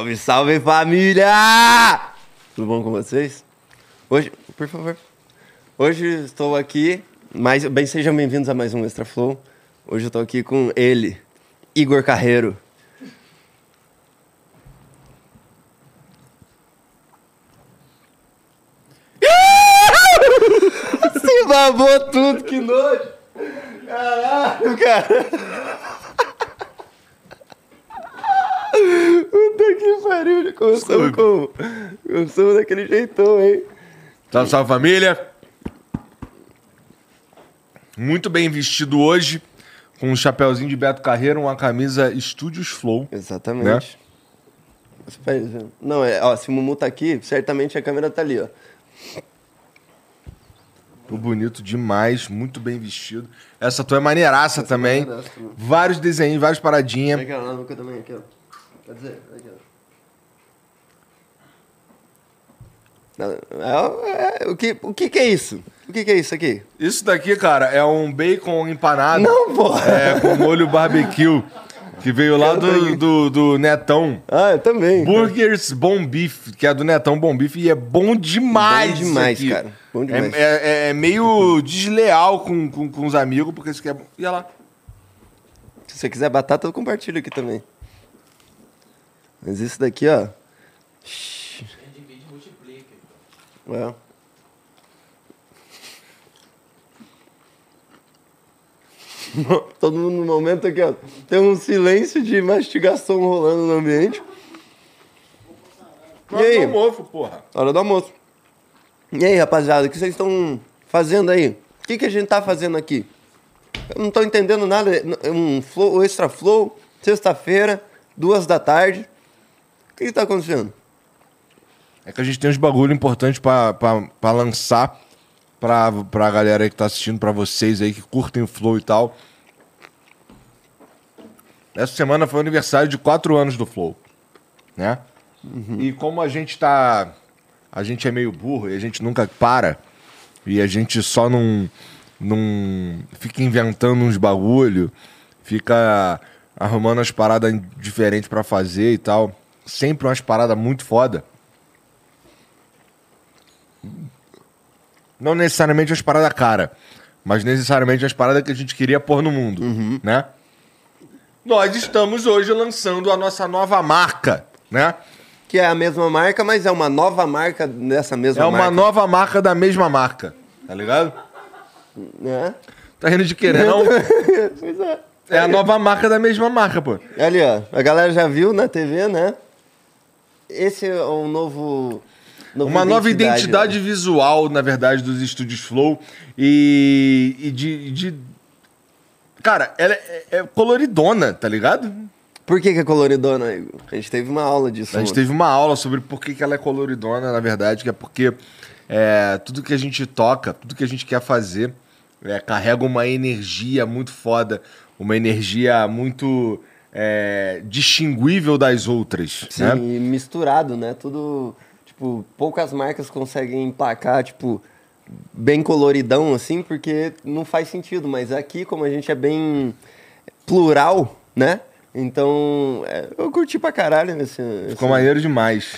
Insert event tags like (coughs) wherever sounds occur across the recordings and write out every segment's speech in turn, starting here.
Salve, salve família! Tudo bom com vocês? Hoje, por favor. Hoje estou aqui, mais, bem sejam bem-vindos a mais um Extra Flow. Hoje eu estou aqui com ele, Igor Carreiro. (laughs) Se babou tudo, que nojo! Caralho, cara! Puta que pariu, começamos com. Começamos daquele jeitão, hein? Salve, salve família! Muito bem vestido hoje, com um chapéuzinho de Beto Carreiro, uma camisa Studios Flow. Exatamente. Né? Não, é, ó, se o Mumu tá aqui, certamente a câmera tá ali, ó. Tô bonito demais, muito bem vestido. Essa tua é maneiraça Essa é também. É maneiraça, vários desenhos, várias paradinhas. Aqui, ó, na também, aqui, ó. Quer dizer, aqui, ó. É, é, o, que, o que, que é isso? O que, que é isso aqui? Isso daqui, cara, é um bacon empanado. Não, porra! É, com molho barbecue. Que veio lá do, do, do, Netão. Ah, eu também. Burgers Bom Beef, que é do Netão Bom Beef, e é bom demais. Bom demais, cara. Bom demais. É, é, é, meio desleal com, com, com os amigos, porque isso aqui é. Ia lá. Se você quiser batata, eu compartilho aqui também. Mas isso daqui, ó. É. (laughs) Todo mundo no momento aqui, ó. Tem um silêncio de mastigação rolando no ambiente. E aí? Hora do almoço, porra. Hora do almoço. E aí, rapaziada, o que vocês estão fazendo aí? O que, que a gente tá fazendo aqui? Eu não tô entendendo nada. Um flow, extra flow, sexta-feira, duas da tarde que está acontecendo? É que a gente tem uns bagulho importante para lançar pra, pra galera aí que tá assistindo, para vocês aí que curtem o Flow e tal. Essa semana foi o aniversário de quatro anos do Flow, né? Uhum. E como a gente tá... A gente é meio burro e a gente nunca para. E a gente só não... não fica inventando uns bagulho. Fica arrumando as paradas diferentes para fazer e tal sempre umas paradas muito foda. Não necessariamente umas paradas cara, mas necessariamente as paradas que a gente queria pôr no mundo, uhum. né? Nós estamos hoje lançando a nossa nova marca, né? Que é a mesma marca, mas é uma nova marca dessa mesma marca. É uma nova marca da mesma marca, tá ligado? É. Tá rindo de querer, não? (laughs) pois é. É a nova marca da mesma marca, pô. Ali, ó. A galera já viu na TV, né? esse é um novo. Uma nova identidade né? visual, na verdade, dos estúdios Flow. E, e de, de, Cara, ela é, é, coloridona, tá ligado? Por que, que é coloridona, Igor? A gente teve uma aula disso. A gente teve uma aula sobre por que, que ela é coloridona, na verdade, que é porque é, tudo que a gente toca, tudo que a gente quer fazer, é, carrega uma energia muito foda, uma energia muito é, distinguível das outras. Sim, né? misturado, né? Tudo. Tipo, poucas marcas conseguem emplacar, tipo, bem coloridão, assim, porque não faz sentido. Mas aqui, como a gente é bem plural, né? Então, é, eu curti pra caralho esse. Ficou maneiro demais.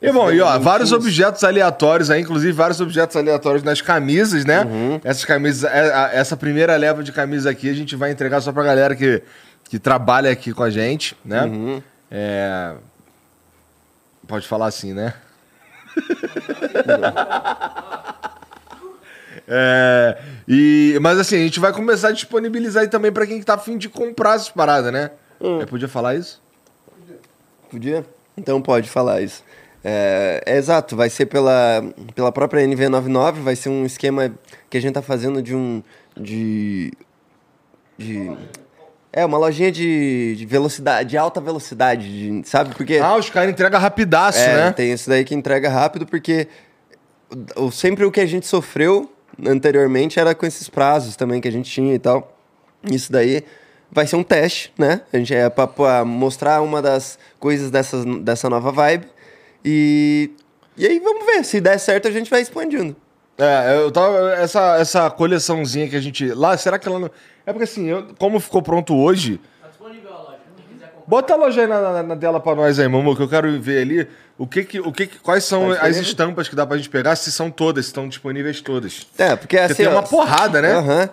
E bom, e ó, vários objetos aleatórios aí, inclusive vários objetos aleatórios nas camisas, né? Essas camisas, é, essa primeira leva de camisas aqui a gente vai entregar só pra galera que, que trabalha aqui com a gente, né? É... Pode falar assim, né? (laughs) É, e, mas assim, a gente vai começar a disponibilizar aí também pra quem tá afim de comprar essas paradas, né? Eu podia falar isso? Podia? Então pode falar isso. É, é exato, vai ser pela, pela própria NV99, vai ser um esquema que a gente tá fazendo de um. de. de é, uma lojinha de, de velocidade, de alta velocidade, de- sabe? Porque. Ah, os caras entregam rapidaço, É, né? tem esse daí que entrega rápido, porque o, sempre o que a gente sofreu anteriormente era com esses prazos também que a gente tinha e tal. Isso daí vai ser um teste, né? A gente é pra, pra mostrar uma das coisas dessas, dessa nova vibe. E, e aí vamos ver, se der certo a gente vai expandindo. É, eu tava. Essa, essa coleçãozinha que a gente. Lá, será que ela não. É porque assim, eu- como ficou pronto hoje. Tá disponível a loja. Quem quiser comprar. Bota a loja aí na, na, na tela pra nós aí, Momo, que eu quero ver ali o que que, o que, que- quais são Tá as estampas que dá pra gente pegar, se são todas, se estão disponíveis todas. É, porque assim. tem ó, uma porrada, né? Aham.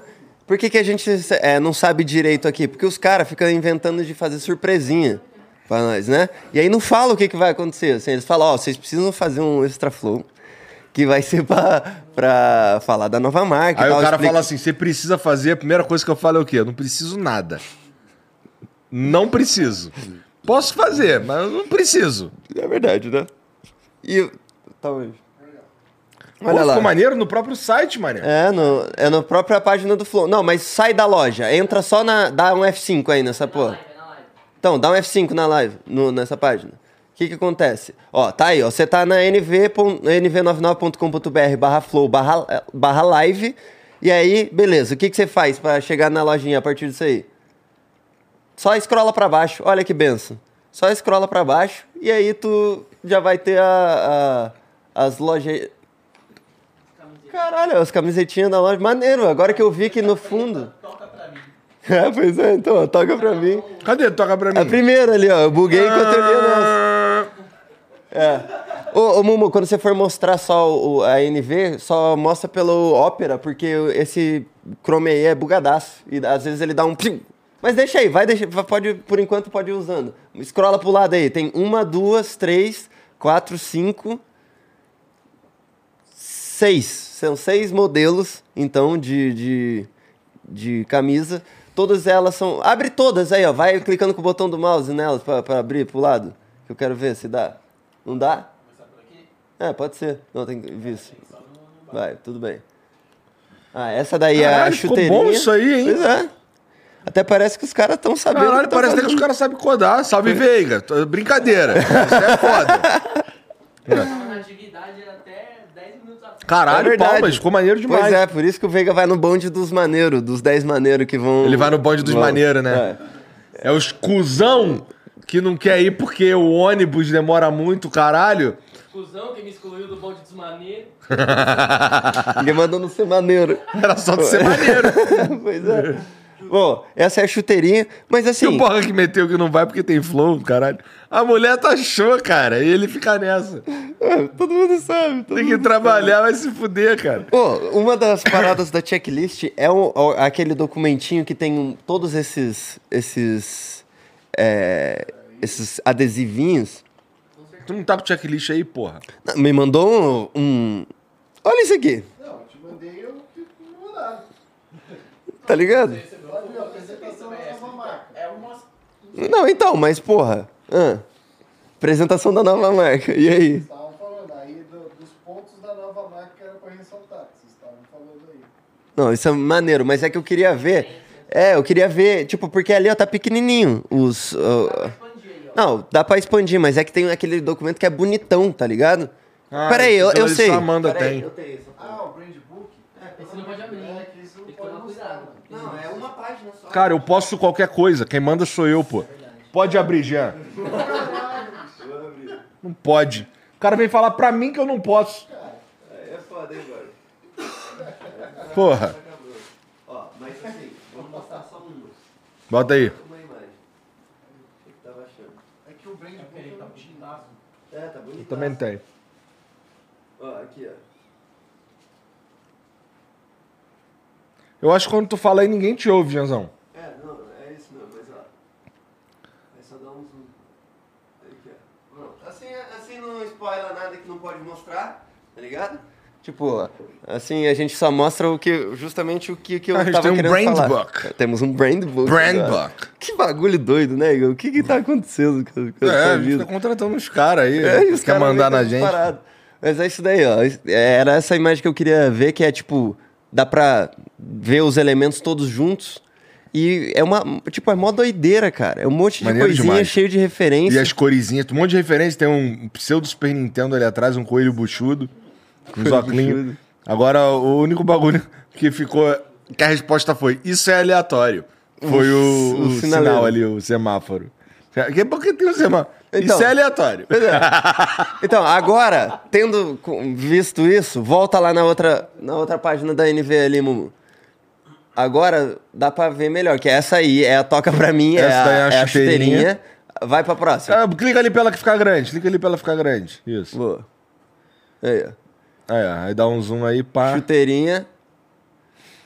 Por que, que a gente é, não sabe direito aqui? Porque os caras ficam inventando de fazer surpresinha pra nós, né? E aí não fala o que, que vai acontecer. Assim, eles falam, ó, vocês precisam fazer um extra flow que vai ser pra, pra falar da nova marca. Aí tal, o cara explica- fala assim: você precisa fazer, a primeira coisa que eu falo é o quê? Eu não preciso nada. Não preciso. Posso fazer, mas eu não preciso. É verdade, né? E. Talvez. Pô, Olha lá. ficou maneiro no próprio site, mané. É, no, é na própria página do Flow. Não, mas sai da loja. Entra só na. Dá um F5 aí nessa porra. Live, na live. Então, dá um F5 na live, no- nessa página. O que que acontece? Ó, tá aí, ó. Você tá na nv, pon- nv99.com.br barra flow barra, eh, barra live. E aí, beleza. O que que você faz pra chegar na lojinha a partir disso aí? Só scrolla pra baixo. Olha que benção. Só scrolla pra baixo. E aí tu já vai ter a, a- as lojas... Caralho, as camisetinhas da loja. Maneiro, agora que eu vi que no fundo... Toca pra mim. (laughs) É, pois é, então, ó, toca pra mim. Cadê? Toca pra mim. A primeira ali, ó. Eu buguei enquanto eu li a nossa. É. Ô, ô Mumu, quando você for mostrar só o, a NV, só mostra pelo Opera, porque esse Chrome aí é bugadaço. E às vezes ele dá um. plim. Mas deixa aí, vai, deixa, pode, por enquanto pode ir usando. Scrolla pro lado aí. Tem uma, duas, três, quatro, cinco. Seis. São seis modelos, então, de, de, de camisa. Todas elas são. Abre todas aí, ó. Vai clicando com o botão do mouse nelas pra, pra abrir pro lado. Que eu quero ver se dá. Não dá? Começar por aqui. É, pode ser. Não, tem que ver isso. Vai, tudo bem. Ah, essa daí é a Caralho, ficou chuteirinha. bom isso aí, hein? Pois é. Até parece que os caras estão sabendo. Caralho, parece até que os caras sabem codar. Salve, Veiga. Brincadeira. (laughs) Isso é foda. Atividade era até 10 minutos atrás. Caralho, É palmas. Ficou maneiro demais. Pois é, por isso que o Veiga vai no bonde dos maneiros, dos 10 maneiros que vão. Ele vai no bonde dos maneiros, né? É. É os cuzão que não quer ir porque o ônibus demora muito, caralho. Cusão que me excluiu do bonde dos maneiros. (laughs) Ele mandou não ser maneiro. Era só de ser maneiro. (laughs) pois é. Bom, essa é a chuteirinha, mas E assim. o porra que meteu que não vai porque tem flow, caralho. A mulher tá show, cara. E ele fica nessa. é, todo mundo sabe. todo Tem que trabalhar, vai se fuder, cara. Pô, uma das paradas da checklist é o- o- aquele documentinho que tem um- todos esses esses é, esses adesivinhos. Tu não tá com checklist aí, porra? Não, Me mandou um, um- Olha isso aqui, Não, te mandei eu que mandaram. tá ligado? Olha a apresentação da nova marca. É uma. Não, então, mas porra. ah, apresentação da nova marca. E aí? Vocês estavam falando aí do- dos pontos da nova marca que era pra ressaltar. Vocês estavam falando aí. Não, isso é maneiro, mas é que eu queria ver É, eu queria ver, tipo, porque ali, ó, tá pequenininho os... ó. Não, dá pra expandir, mas é que tem aquele documento que é bonitão, tá ligado? Ah, Peraí, eu, então eu isso sei. a Amanda Peraí, tem. eu tenho essa Ah, o brand book? Esse não pode abrir, É né? que isso não Tem que pode cuidado. Não, é uma página só. Cara, eu posso qualquer coisa. Quem manda sou eu, pô. Pode abrir, Jean. Não pode. O cara vem falar pra mim que eu não posso. É foda, hein, velho? Porra. Ó, mas assim, vamos mostrar só uma. Bota aí. Uma imagem. O que que tava achando? É que o brand book eu não tinha. É, tá. Também tem. Ó, aqui, ó. Eu acho que quando tu fala aí, ninguém te ouve, Janzão. É, não, é isso mesmo, mas ó. É só dar um zoom. Aqui, ó. Pronto. Assim, assim não spoiler nada que não pode mostrar, tá ligado? Tipo, assim a gente só mostra o que, justamente o que, que eu A gente tem um querendo brand falar. book. Temos um brand book. Brand agora. book. Que bagulho doido, né, Igor? O que que tá acontecendo com, com É, a gente fica contratando uns caras aí. É, e os quer mandar na gente. parado. Mas é isso daí, ó. Era essa imagem que eu queria ver, que é tipo, dá pra ver os elementos todos juntos. E é uma, tipo, é mó doideira, cara. É um monte de Maneiro coisinha demais. cheio de referência. E as coresinhas, um monte de referência. Tem um pseudo Super Nintendo ali atrás, um coelho buchudo, Coelho óculos. Agora, o único bagulho que ficou. Que a resposta foi: Isso é aleatório. Foi o, O o sinal ali, o semáforo. Que porque tem o semáforo. Então. isso é aleatório. (laughs) Então, agora, tendo visto isso, volta lá na outra, na outra página da NV ali, Mumu. Agora dá pra ver melhor, que essa aí é a toca pra mim, é, Essa é a, a é a chuteirinha. chuteirinha. Vai pra próxima. Ah, clica ali pra ela ficar grande. Clica ali pra ela ficar grande. Isso. Boa. Aí, ó. Aí, ó, aí dá um zoom aí, pá. Chuteirinha.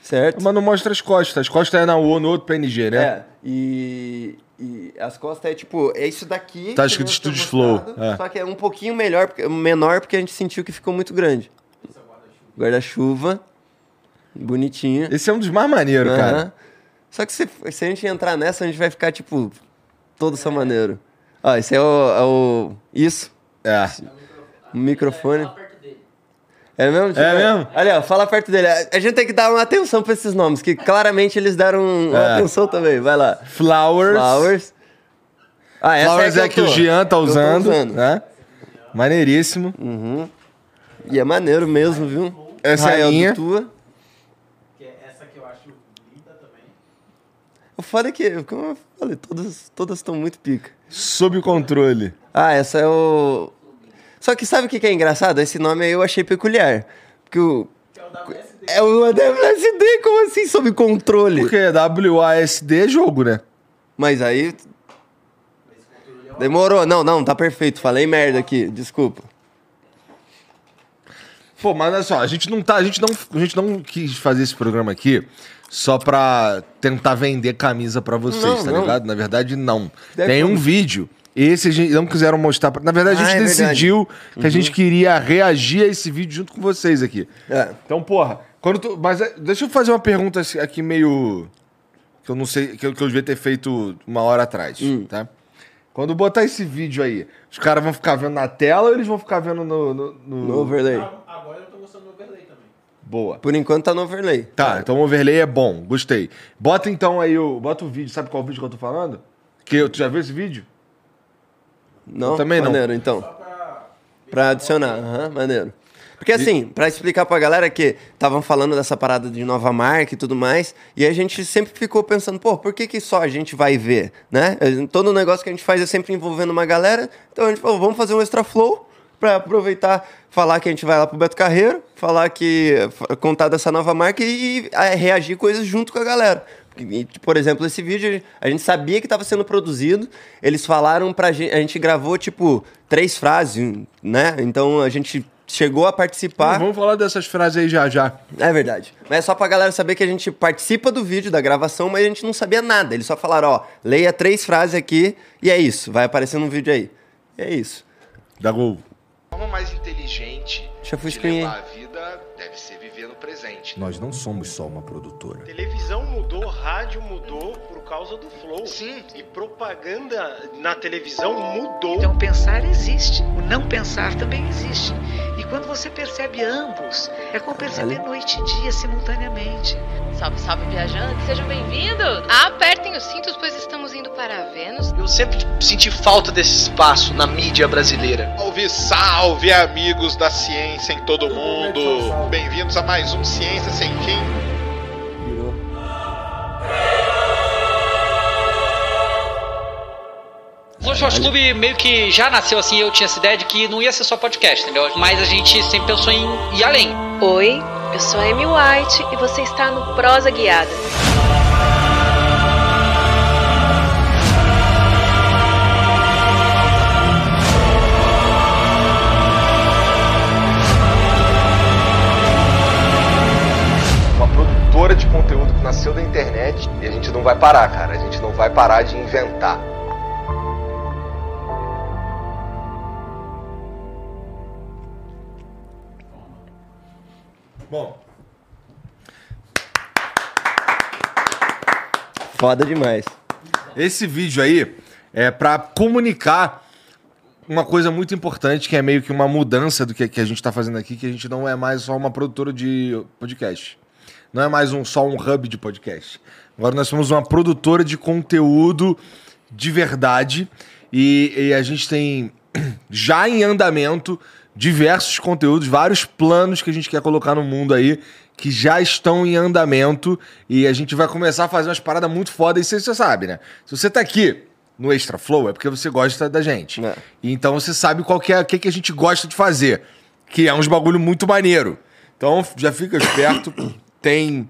Certo? Mas não mostra as costas. As costas é na U, no outro PNG, né? É, e, e as costas é tipo, é isso daqui. Tá escrito Studios Flow, é. Só que é um pouquinho melhor, porque- menor porque a gente sentiu que ficou muito grande. Guarda-chuva. Bonitinho. Esse é um dos mais maneiros, Aham. cara. Só que se, se a gente entrar nessa, a gente vai ficar, tipo, todo só maneiro. Ó, esse é o, é o- Isso, É. o microfone. É mesmo? Tipo, É mesmo? Olha, ó, fala perto dele. A gente tem que dar uma atenção pra esses nomes, que claramente eles deram uma É. atenção também. Vai lá. Flowers. Flowers. Ah, essa Flowers é é a que o Jean tá que usando, usando. né? Maneiríssimo. E é maneiro mesmo, viu? Essa é a Rael do minha. Tua. Que é essa que eu acho linda também. O foda é que, como eu falei, todas todas estão muito pica. Sob controle. Ah, essa é o. Só que sabe o que que é engraçado? Esse nome aí eu achei peculiar. Porque o. Que é o WSD. É o WSD, como assim, sob controle? Porque WASD é jogo, né? Mas aí. Demorou. Não, não, tá perfeito. Falei merda aqui, desculpa. Pô, mas olha só, a gente não tá. A gente não, a gente não quis fazer esse programa aqui só pra tentar vender camisa pra vocês, Não, tá não. ligado? Na verdade, não. Deve Tem um vídeo. Esse a gente não quiseram mostrar. Pra... Na verdade, a Ah, gente é verdade. decidiu que a gente queria reagir a esse vídeo junto com vocês aqui. É. Então, porra, quando tu. Mas é, deixa eu fazer uma pergunta assim, aqui meio. Que eu não sei. Que eu, que eu devia ter feito uma hora atrás, Hum. tá? Quando botar esse vídeo aí, os caras vão ficar vendo na tela ou eles vão ficar vendo no. no, no- No overlay. Ah, Agora eu tô gostando do overlay também. Boa. Por enquanto tá no overlay. Tá, então o overlay é bom, gostei. Bota então aí o. Bota o vídeo, sabe qual vídeo que eu tô falando? Que tu já viu esse vídeo? Não? Eu também não. Maneiro, então. Só pra. Pra adicionar, aham, maneiro. Porque assim, pra explicar pra galera que estavam falando dessa parada de nova marca e tudo mais, e a gente sempre ficou pensando, pô, por que, que só a gente vai ver, né? Todo negócio que a gente faz é sempre envolvendo uma galera, então a gente falou, vamos fazer um extra flow pra aproveitar, falar que a gente vai lá pro Beto Carreiro, falar que, contar dessa nova marca e, e, reagir coisas junto com a galera. E, por exemplo, esse vídeo, a gente sabia que estava sendo produzido, eles falaram pra gente, a gente gravou, tipo, três frases, né? Então a gente chegou a participar. Vamos falar dessas frases aí já já. É verdade. Mas é só pra galera saber que a gente participa do vídeo, da gravação, mas a gente não sabia nada. Eles só falaram, ó, leia três frases aqui e é isso. Vai aparecer no vídeo aí. E é isso. Da Gol. Forma mais inteligente Deixa eu de levar a vida presente. Nós não somos só uma produtora. Televisão mudou, rádio mudou por causa do Flow. Sim. E propaganda na televisão mudou. Então, pensar existe, o não pensar também existe. Quando você percebe ambos, é como perceber noite e dia simultaneamente. Salve, salve, viajantes, sejam bem-vindos! Apertem os cintos, pois estamos indo para Vênus. Eu sempre senti falta desse espaço na mídia brasileira. Salve, salve, amigos da ciência em todo mundo! Bem-vindos a mais um Ciência Sem Fim. Virou. O Esporte Clube meio que já nasceu assim, eu tinha essa ideia de que não ia ser só podcast, entendeu? Mas a gente sempre pensou em ir além. Oi, eu sou a Amy White e você está no Prosa Guiada. Uma produtora de conteúdo que nasceu da internet e a gente não vai parar, cara. A gente não vai parar de inventar. Bom, Foda demais. esse vídeo aí é pra comunicar uma coisa muito importante, que é meio que uma mudança do que, que a gente tá fazendo aqui, que a gente não é mais só uma produtora de podcast. Não é mais um, só um hub de podcast. Agora nós somos uma produtora de conteúdo de verdade e, e a gente tem (clears throat) já em andamento diversos conteúdos, vários planos que a gente quer colocar no mundo aí que já estão em andamento e a gente vai começar a fazer umas paradas muito fodas. E você, você sabe, né? Se você tá aqui no Extra Flow é porque você gosta da gente. É. E então você sabe qual que é o que, que a gente gosta de fazer, que é uns bagulho muito maneiro. Então já fica esperto. (coughs) Tem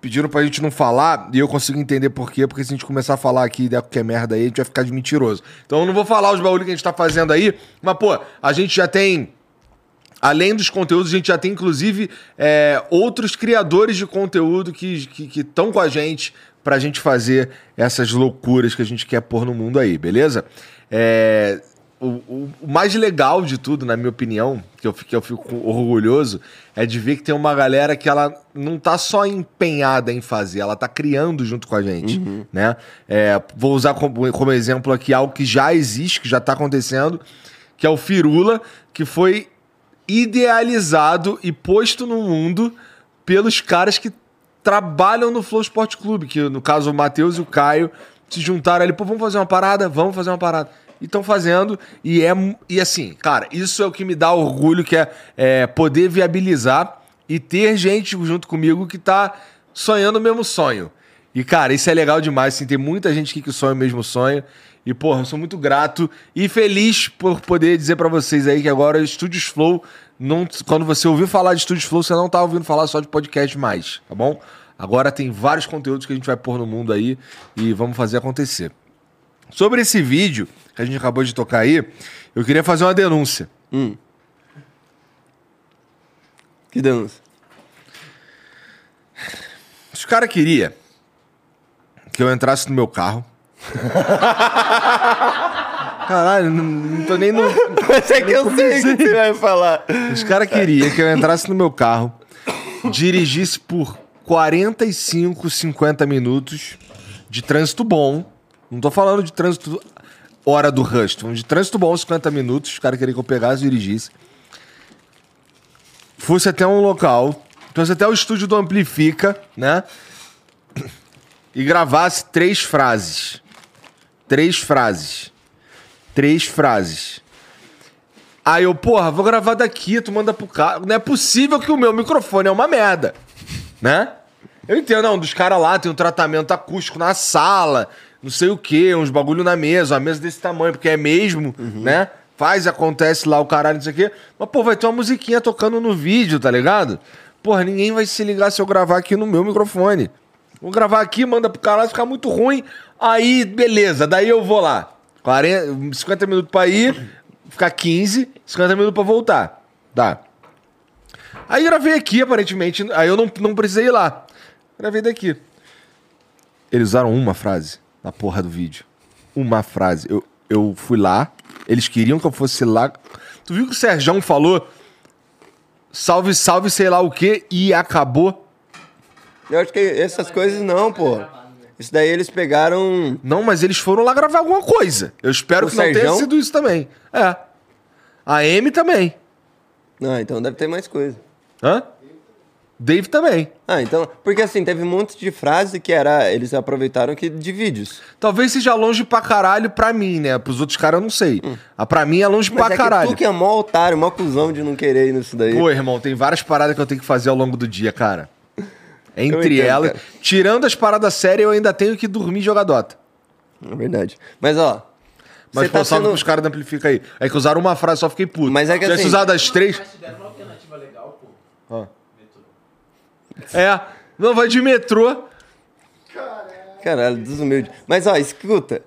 pediram pra gente não falar, e eu consigo entender por quê, porque se a gente começar a falar aqui e der qualquer merda aí, a gente vai ficar de mentiroso. Então eu não vou falar os bagulho que a gente tá fazendo aí, mas, pô, a gente já tem. Além dos conteúdos, a gente já tem, inclusive, é, outros criadores de conteúdo que estão que, estão com a gente pra gente fazer essas loucuras que a gente quer pôr no mundo aí, beleza? É, o, o- o mais legal de tudo, na minha opinião, que eu, fico- que eu fico orgulhoso, é de ver que tem uma galera que ela não tá só empenhada em fazer, ela tá criando junto com a gente, né? É, vou usar como, como exemplo aqui algo que já existe, que já tá acontecendo, que é o Firula, que foi idealizado e posto no mundo pelos caras que trabalham no Flow Sport Clube, que no caso o Matheus e o Caio se juntaram ali, pô, vamos fazer uma parada? Vamos fazer uma parada. E estão fazendo, e é e assim, cara, isso é o que me dá orgulho, que é, é poder viabilizar e ter gente junto comigo que tá sonhando o mesmo sonho. E, cara, isso é legal demais, assim, tem muita gente aqui que sonha o mesmo sonho. E, porra, eu sou muito grato e feliz por poder dizer pra vocês aí que agora o Estúdios Flow, não, quando você ouviu falar de Estúdios Flow, você não tá ouvindo falar só de podcast mais, tá bom? Agora tem vários conteúdos que a gente vai pôr no mundo aí e vamos fazer acontecer. Sobre esse vídeo que a gente acabou de tocar aí, eu queria fazer uma denúncia. Hum. Que denúncia? Os caras queriam que eu entrasse no meu carro. (laughs) Caralho, não, não tô nem no. Mas é que eu sei o que você vai falar. Os caras queriam que eu entrasse no meu carro, dirigisse por 45, 50 minutos de trânsito bom. Não tô falando de trânsito hora do rush, falando de trânsito bom, 50 minutos. Os caras queriam que eu pegasse e dirigisse. Fosse até um local, fosse até o estúdio do Amplifica, né? E gravasse três frases. Três frases. Três frases. Aí eu, porra, vou gravar daqui, tu manda pro cara. Não é possível que o meu microfone é uma merda, né? Eu entendo, não, dos caras lá tem um tratamento acústico na sala, não sei o quê, uns bagulho na mesa, uma mesa desse tamanho, porque é mesmo, né? Faz, acontece lá o caralho, não sei o quê. Mas, pô, vai ter uma musiquinha tocando no vídeo, tá ligado? Porra, ninguém vai se ligar se eu gravar aqui no meu microfone. Vou gravar aqui, manda pro caralho, ficar muito ruim. Aí, beleza, daí eu vou lá. 40, 50 minutos pra ir, ficar 15, 50 minutos pra voltar. Tá. Aí gravei aqui, aparentemente. Aí eu não, não precisei ir lá. Gravei daqui. Eles usaram uma frase na porra do vídeo. Uma frase. Eu, eu fui lá, eles queriam que eu fosse lá. Tu viu que o Serjão falou? Salve, salve, sei lá o quê, e acabou. Eu acho que essas coisas não, pô. Isso daí eles pegaram. Não, mas eles foram lá gravar alguma coisa. Eu espero O que não tenha sido isso também. É. A M também. Ah, então deve ter mais coisa. Hã? Dave também. Ah, então. Porque assim, teve um monte de frase que era. Eles aproveitaram que de vídeos. Talvez seja longe pra caralho pra mim, né? Pros outros caras eu não sei. Ah, pra mim é longe Hum. Mas pra é caralho. que tu que é mó otário, mó cuzão de não querer ir nisso daí. Pô, irmão, tem várias paradas que eu tenho que fazer ao longo do dia, cara. (laughs) Entre entendo, elas, cara. tirando as paradas sérias, eu ainda tenho que dormir e jogar Dota. É verdade. Mas ó. Mas pô, tá salve sendo... pros caras da Amplifica aí. É que usaram uma frase, só fiquei puto. Mas é que Se tivesse assim- usado as três. Mas te deram uma alternativa legal, pô. É. Não, vai de metrô. Caralho, desumilde. Mas ó, escuta.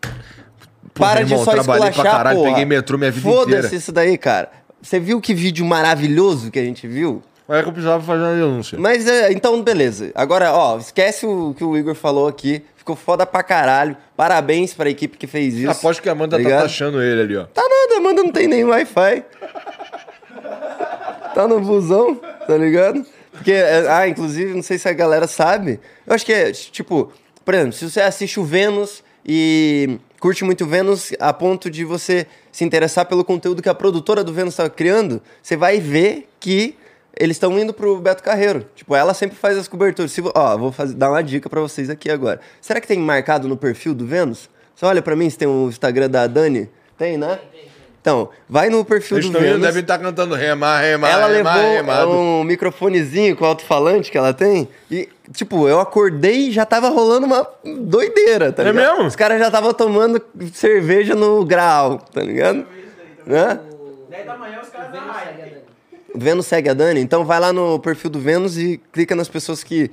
Pô, Para meu irmão, de só trabalhei pra esculachar, caralho, porra. peguei metrô minha vida inteira. Foda-se isso daí, cara. Você viu que vídeo maravilhoso que a gente viu? Mas é que eu precisava fazer uma denúncia. Mas é, então, beleza. Agora, ó, esquece o que o Igor falou aqui. Ficou foda pra caralho. Parabéns pra equipe que fez isso. Aposto que a Amanda Tá tá ligado? taxando ele ali, ó. Tá nada, Amanda não tem nem Wi-Fi. tá no busão, tá ligado? Porque, é, ah, inclusive, não sei se a galera sabe. Eu acho que é, tipo, por exemplo, se você assiste o Vênus e curte muito Vênus a ponto de você se interessar pelo conteúdo que a produtora do Vênus tá criando, você vai ver que eles estão indo pro Beto Carreiro. Tipo, ela sempre faz as coberturas. Se, ó, vou fazer, dar uma dica pra vocês aqui agora. Será que tem marcado no perfil do Vênus? Você olha pra mim se tem o Instagram da Dani? Tem, né? Então, vai no perfil Eles do Vênus. devem estar cantando remar, remar, Ela remar, levou remado. um microfonezinho com alto-falante que ela tem. E, tipo, eu acordei e já tava rolando uma doideira, tá É ligado? mesmo? Os caras já estavam tomando cerveja no grau, tá ligado? Né? 10 da manhã os caras. O Vênus segue a Dani, então vai lá no perfil do Vênus e clica nas pessoas que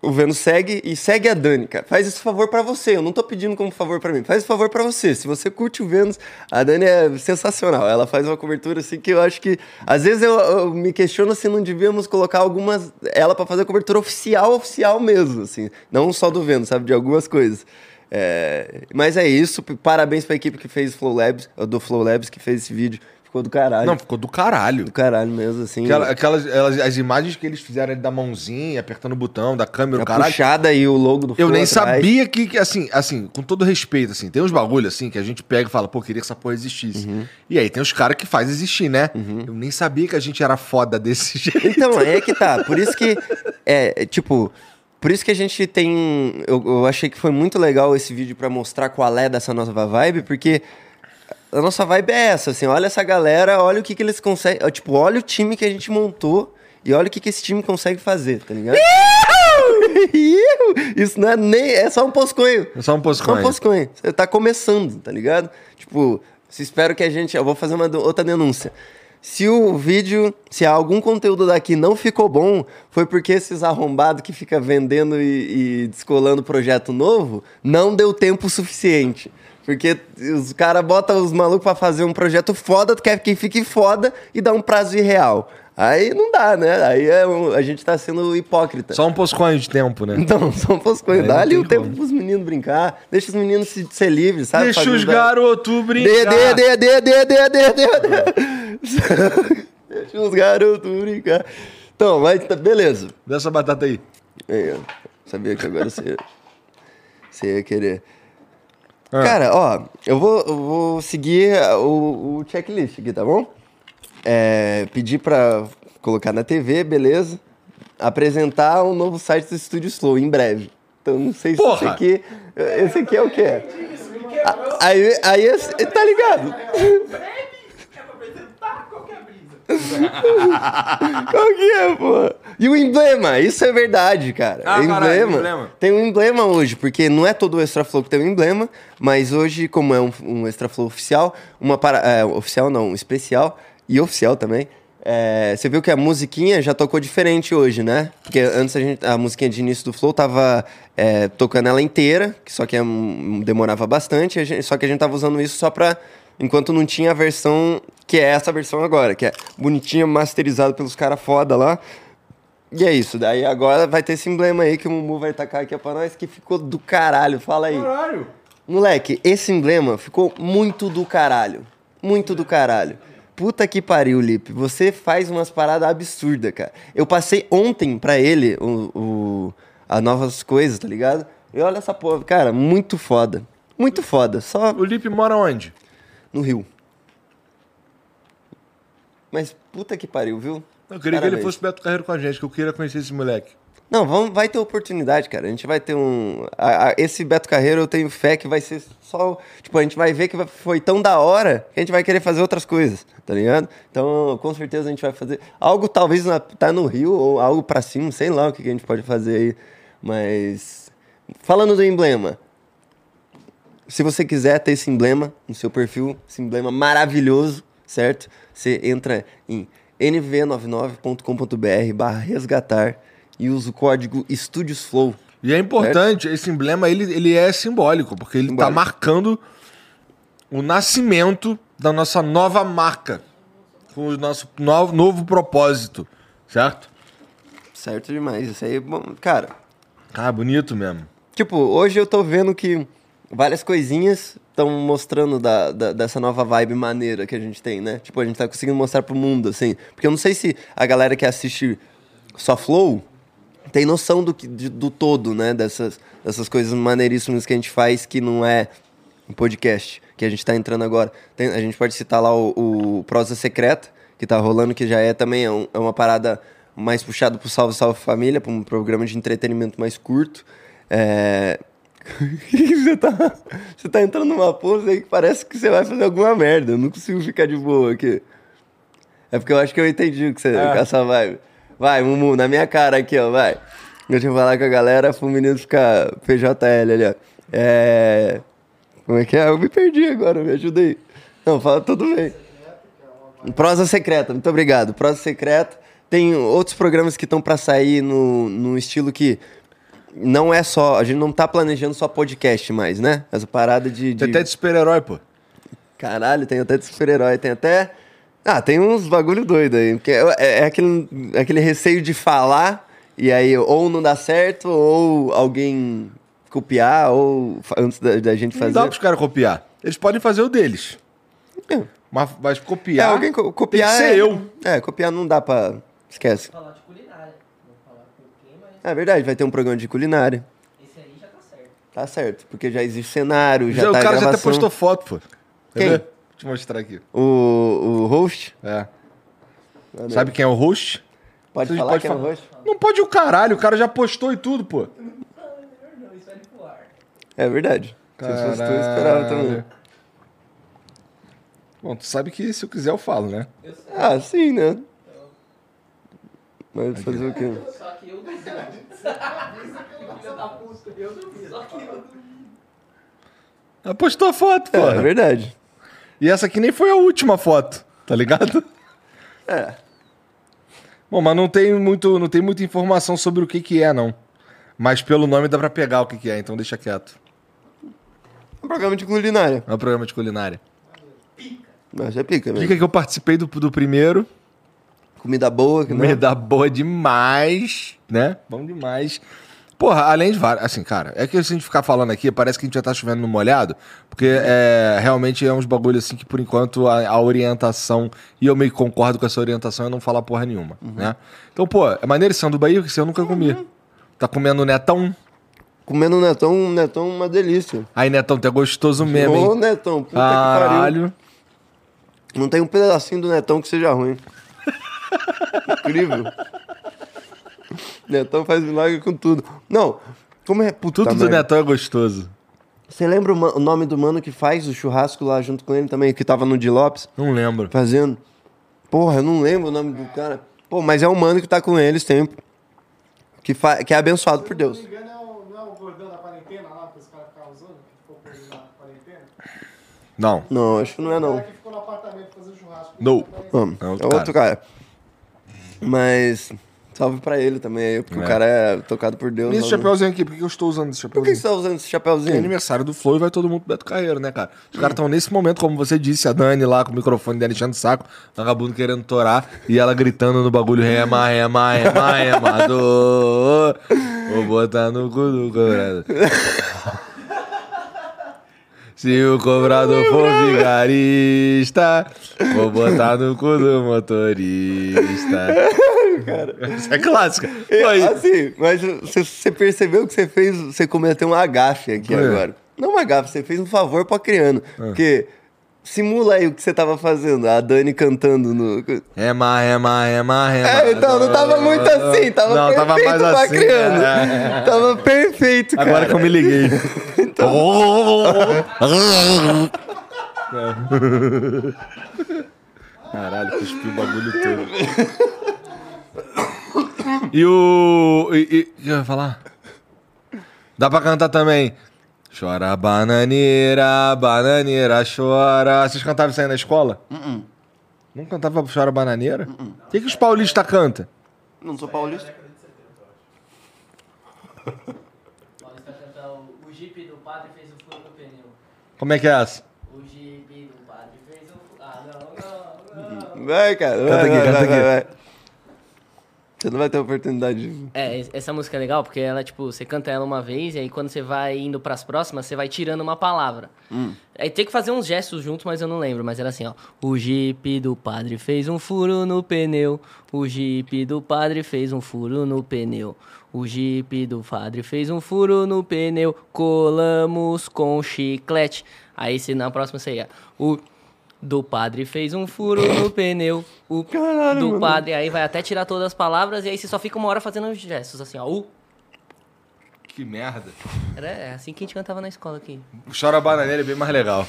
o Vênus segue e segue a Dani, cara. Faz esse favor pra você, eu não tô pedindo como favor pra mim. Faz esse favor pra você. Se você curte o Vênus, a Dani é sensacional. Ela faz uma cobertura assim que eu acho que às vezes eu, eu me questiono se não devíamos colocar algumas ela pra fazer a cobertura oficial, oficial mesmo, assim, não só do Vênus, sabe, de algumas coisas. É, mas é isso, parabéns pra equipe que fez o Flow Labs, do Flow Labs que fez esse vídeo. Ficou do caralho. Não, ficou do caralho. Do caralho mesmo, assim. Aquela- aquelas, elas- as imagens que eles fizeram ali da mãozinha, apertando o botão, da câmera, a o caralho. puxada e o logo do Eu nem atrás. sabia que, que, assim, assim, com todo respeito, assim, tem uns bagulho, assim, que a gente pega e fala, pô, queria que essa porra existisse. Uhum. E aí tem os caras que faz existir, né? Eu nem sabia que a gente era foda desse (laughs) jeito. Então, é que tá. Por isso que, é, é, tipo... Por isso que a gente tem... Eu, eu achei que foi muito legal esse vídeo pra mostrar qual é dessa nova vibe, porque... A nossa vibe é essa, assim, olha essa galera, olha o que, que eles conseguem. Tipo, olha o time que a gente montou e olha o que, que esse time consegue fazer, tá ligado? (laughs) Isso não é nem. É só um posconho. É só um Só posconho. um posconho. Você tá começando, tá ligado? Tipo, se espero que a gente. Eu vou fazer uma outra denúncia. Se o vídeo, se algum conteúdo daqui não ficou bom, foi porque esses arrombados que fica vendendo e, e descolando projeto novo não deu tempo suficiente. Porque os caras botam os malucos pra fazer um projeto foda, quer que fique foda e dá um prazo irreal. Aí não dá, né? Aí é um- a gente tá sendo hipócrita. Só um posconho de tempo, né? (laughs) Então, só um posconho. Dá ali o tempo como. pros meninos brincar. Deixa os meninos se, ser livres, sabe? Deixa os garotos brincar. dê, dê, dê, dê, dê, dê, dê. Deixa os garotos brincar. Então, mas tá, beleza. Dá essa batata aí. Sabia que agora você, você ia querer. Ah. Cara, ó, eu vou, eu vou seguir o, o checklist aqui, tá bom? É, pedir pra colocar na TV, beleza. Apresentar um novo site do Estúdio Slow em breve. Então, não sei se esse Porra! aqui. Esse aqui é o quê? A- Aí, aí esse- tá ligado? (laughs) (laughs) Qual que é, pô? E o emblema, isso é verdade, cara. Ah, emblema. caralho, emblema. Tem um emblema hoje, porque não é todo o Extra Flow que tem um emblema, mas hoje, como é um, um Extra Flow oficial, uma para, é, oficial não, um especial e oficial também. é, você viu que a musiquinha já tocou diferente hoje, né? Porque antes a, gente, a musiquinha de início do Flow tava é, tocando ela inteira, só que é, demorava bastante, gente- só que a gente tava usando isso só pra. Enquanto não tinha a versão que é essa versão agora, que é bonitinha, masterizada pelos caras foda lá. E é isso, daí agora vai ter esse emblema aí que o Mumu vai tacar aqui pra nós, que ficou do caralho, fala aí. Caralho. Moleque, esse emblema ficou muito do caralho. Muito do caralho. Puta que pariu, Lipe. Você faz umas paradas absurdas, cara. Eu passei ontem pra ele o, o- as novas coisas, tá ligado? E olha essa porra, cara, muito foda. Muito foda. Só O Lipe mora onde? No Rio. Mas puta que pariu, viu? Eu queria que ele Parabéns. fosse Beto Carreiro com a gente, que eu queria conhecer esse moleque. Não, vamos, vai ter oportunidade, cara. A gente vai ter um. a- a- esse Beto Carreiro eu tenho fé que vai ser só. Tipo, a gente vai ver que foi tão da hora que a gente vai querer fazer outras coisas, tá ligado? Então, com certeza a gente vai fazer. Algo talvez na, tá no Rio ou algo pra cima, sei lá o que, que a gente pode fazer aí. Mas. Falando do emblema. Se você quiser ter esse emblema no seu perfil, esse emblema maravilhoso, certo? Você entra em nv99.com.br barra resgatar e usa o código Studios Flow. E é importante, esse emblema ele, ele é simbólico, porque ele está marcando o nascimento da nossa nova marca, com o nosso novo, novo propósito, certo? Certo demais. Isso aí é bom. Cara, Ah, bonito mesmo. tipo, hoje eu tô vendo que várias coisinhas estão mostrando da, da- dessa nova vibe maneira que a gente tem, né? Tipo, a gente tá conseguindo mostrar pro mundo, assim. Porque eu não sei se a galera que assiste só Flow tem noção do, que, de- do todo, né? Dessas, dessas coisas maneiríssimas que a gente faz que não é um podcast, que a gente tá entrando agora. Tem- a gente pode citar lá o, o Prosa Secreta, que tá rolando, que já é também é, um- é uma parada mais puxada pro Salve Salve Família, pra um programa de entretenimento mais curto. É... (laughs) você, tá, você tá entrando numa pose aí que parece que você vai fazer alguma merda. Eu não consigo ficar de boa aqui. É porque eu acho que eu entendi o que você, com essa vibe. Vai, Mumu, na minha cara aqui, ó, vai. Deixa eu falar com a galera pro menino ficar PJL ali, ó. É. Como é que é? Eu me perdi agora, me ajuda aí. Não, fala tudo bem. Prosa Secreta, muito obrigado. Prosa Secreta. Tem outros programas que estão pra sair no, no estilo que não é só. A gente não tá planejando só podcast mais, né? Essa parada de. de... Tem até de super-herói, pô. Caralho, tem até de super-herói, tem até. Ah, tem uns bagulho doido aí. Porque é, é aquele, é aquele receio de falar e aí ou não dá certo, ou alguém copiar, ou antes da, da gente Não fazer. dá pros caras copiar. Eles podem fazer o deles. É. Mas, mas É, copiar. alguém co- copiar. Tem que ser é- eu. É, copiar não dá pra. Esquece. Falar de culinária. Vou falar com quem, mas É verdade, vai ter um programa de culinária. esse aí já tá certo. Tá certo, porque já existe cenário, já, Já- tá o a cara já até postou foto, pô. Quem? Deixa eu mostrar aqui. O, o host? É. Sabe quem é o host? Pode Você falar pode que é o falar. host? Não pode o caralho, o cara já postou e tudo, pô. É verdade. Se eu fosse tu, eu esperava também. Caralho. Bom, tu sabe que se eu quiser eu falo, né? Ah, sim, né? Mas fazer o quê? Só que eu duvido. Filha da puta, eu duvido. Só que eu duvido. Ela postou a foto, pô. É, é verdade. E essa aqui nem foi a última foto, tá ligado? (laughs) É. Bom, mas não tem, muito, não tem muita informação sobre o que que é, não. Mas pelo nome dá pra pegar o que que é, então deixa quieto. Um programa de culinária. É um programa de culinária. Mas é pica, mesmo. Dica que eu participei do, do primeiro. Comida boa, que não. Comida boa demais, né? Bom demais. Porra, além de várias. Assim, cara, é que se a gente ficar falando aqui, parece que a gente já tá chovendo no molhado, porque é, realmente é uns bagulho assim que por enquanto a, a orientação, e eu meio que concordo com essa orientação, é não falar porra nenhuma, né? Então, pô, é maneiro esse do Bahia, que esse eu nunca comi. Tá comendo netão? Comendo netão, netão uma delícia. Aí, netão, tu é gostoso mesmo, Ô, hein? netão, puta que pariu. Caralho. Não tem um pedacinho do netão que seja ruim. Incrível. netão faz milagre com tudo. Não, como é puta Tudo do merda. netão é gostoso. Você lembra o, o nome do mano que faz o churrasco lá junto com ele também, que tava no de Lopes? Não lembro. Fazendo. Porra, eu não lembro o nome do cara. Pô, mas é um mano que tá com eles sempre. Que, fa... que é abençoado por Deus. Se não me engano, é o, não é o gordão da quarentena lá, que os caras ficaram usando, que ficou ele na quarentena? Não. Não, acho que não é O não. cara que ficou no apartamento fazendo churrasco. Não. Vamos. É É outro outro, cara. Mas salve pra ele também aí, porque É. o cara é tocado por Deus. E esse chapéuzinho aqui, por que eu estou usando esse Por que chapéuzinho? você tá usando esse É chapéuzinho? aniversário do Flow e vai todo mundo pro Beto Carreiro, né, cara? Os caras estão nesse momento, como você disse, a Dani lá com o microfone dela enchendo o saco, vagabundo querendo torar e ela gritando no bagulho: rema, rema, rema, remador. Vou botar no cu do cobrador. Se o cobrador for vigarista, vou botar no cu do motorista. (laughs) Isso é clássica. É, Assim, mas você, percebeu que você fez, você cometeu um agafe aqui É. agora. Não um agafe, você fez um favor pro Acriano. Porque Simula aí o que você tava fazendo, a Dani cantando no. Rema, rema, rema, rema. É, então não tava muito assim, tava Não, perfeito tava mais pra assim, criança. é. Tava perfeito, cara. Agora que eu me liguei. Caralho, cuspi o bagulho (laughs) todo. E o. E, e, o que eu ia falar? Dá pra cantar também. Chora bananeira, bananeira, chora. Vocês cantavam isso aí na escola? Não cantava Chora Bananeira? O que, que os paulistas cantam? Não sou paulista. Paulista canta o, o jipe do padre fez o furo no pneu. Como é que é essa? O jipe do padre fez o furo. Ah, não, não, não. Vai, cara. Vai, Canta aqui, canta vai, aqui. vai, vai. Você não vai ter oportunidade de. É, es- essa música é legal porque ela, tipo, você canta ela uma vez e aí quando você vai indo pras próximas, você vai tirando uma palavra. Aí tem que fazer uns gestos juntos, mas eu não lembro. Mas era assim, ó. O jipe do padre fez um furo no pneu. O jipe do padre fez um furo no pneu. O jipe do padre fez um furo no pneu. Colamos com chiclete. Aí se na próxima você ia. O do padre fez um furo no (laughs) pneu. O do padre. Aí vai até tirar todas as palavras e aí você só fica uma hora fazendo os gestos, assim, ó. O. Que merda. Era é assim que a gente cantava na escola aqui. Chora bananeira é bem mais legal.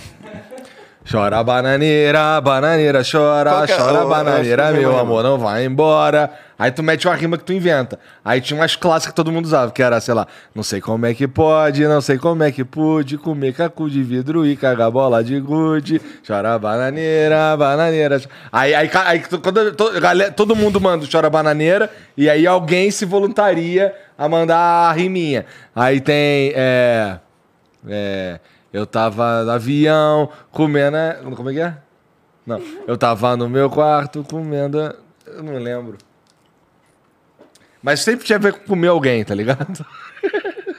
Chora bananeira, bananeira, chora, é? chora eu bananeira, que meu eu amor, não vai embora. Aí tu mete uma rima que tu inventa. Aí tinha umas clássicas que todo mundo usava, que era, sei lá, não sei como é que pode, não sei como é que pude comer cacu de vidro e cagar bola de gude. Chora bananeira, bananeira. Aí, aí, aí quando, to- galera- todo mundo manda chora bananeira e aí alguém se voluntaria a mandar a riminha. Aí tem, é... É, eu tava no avião comendo. a- Como é que é? Não. Eu tava no meu quarto comendo. Eu não lembro. Mas sempre tinha a ver com comer alguém, tá ligado?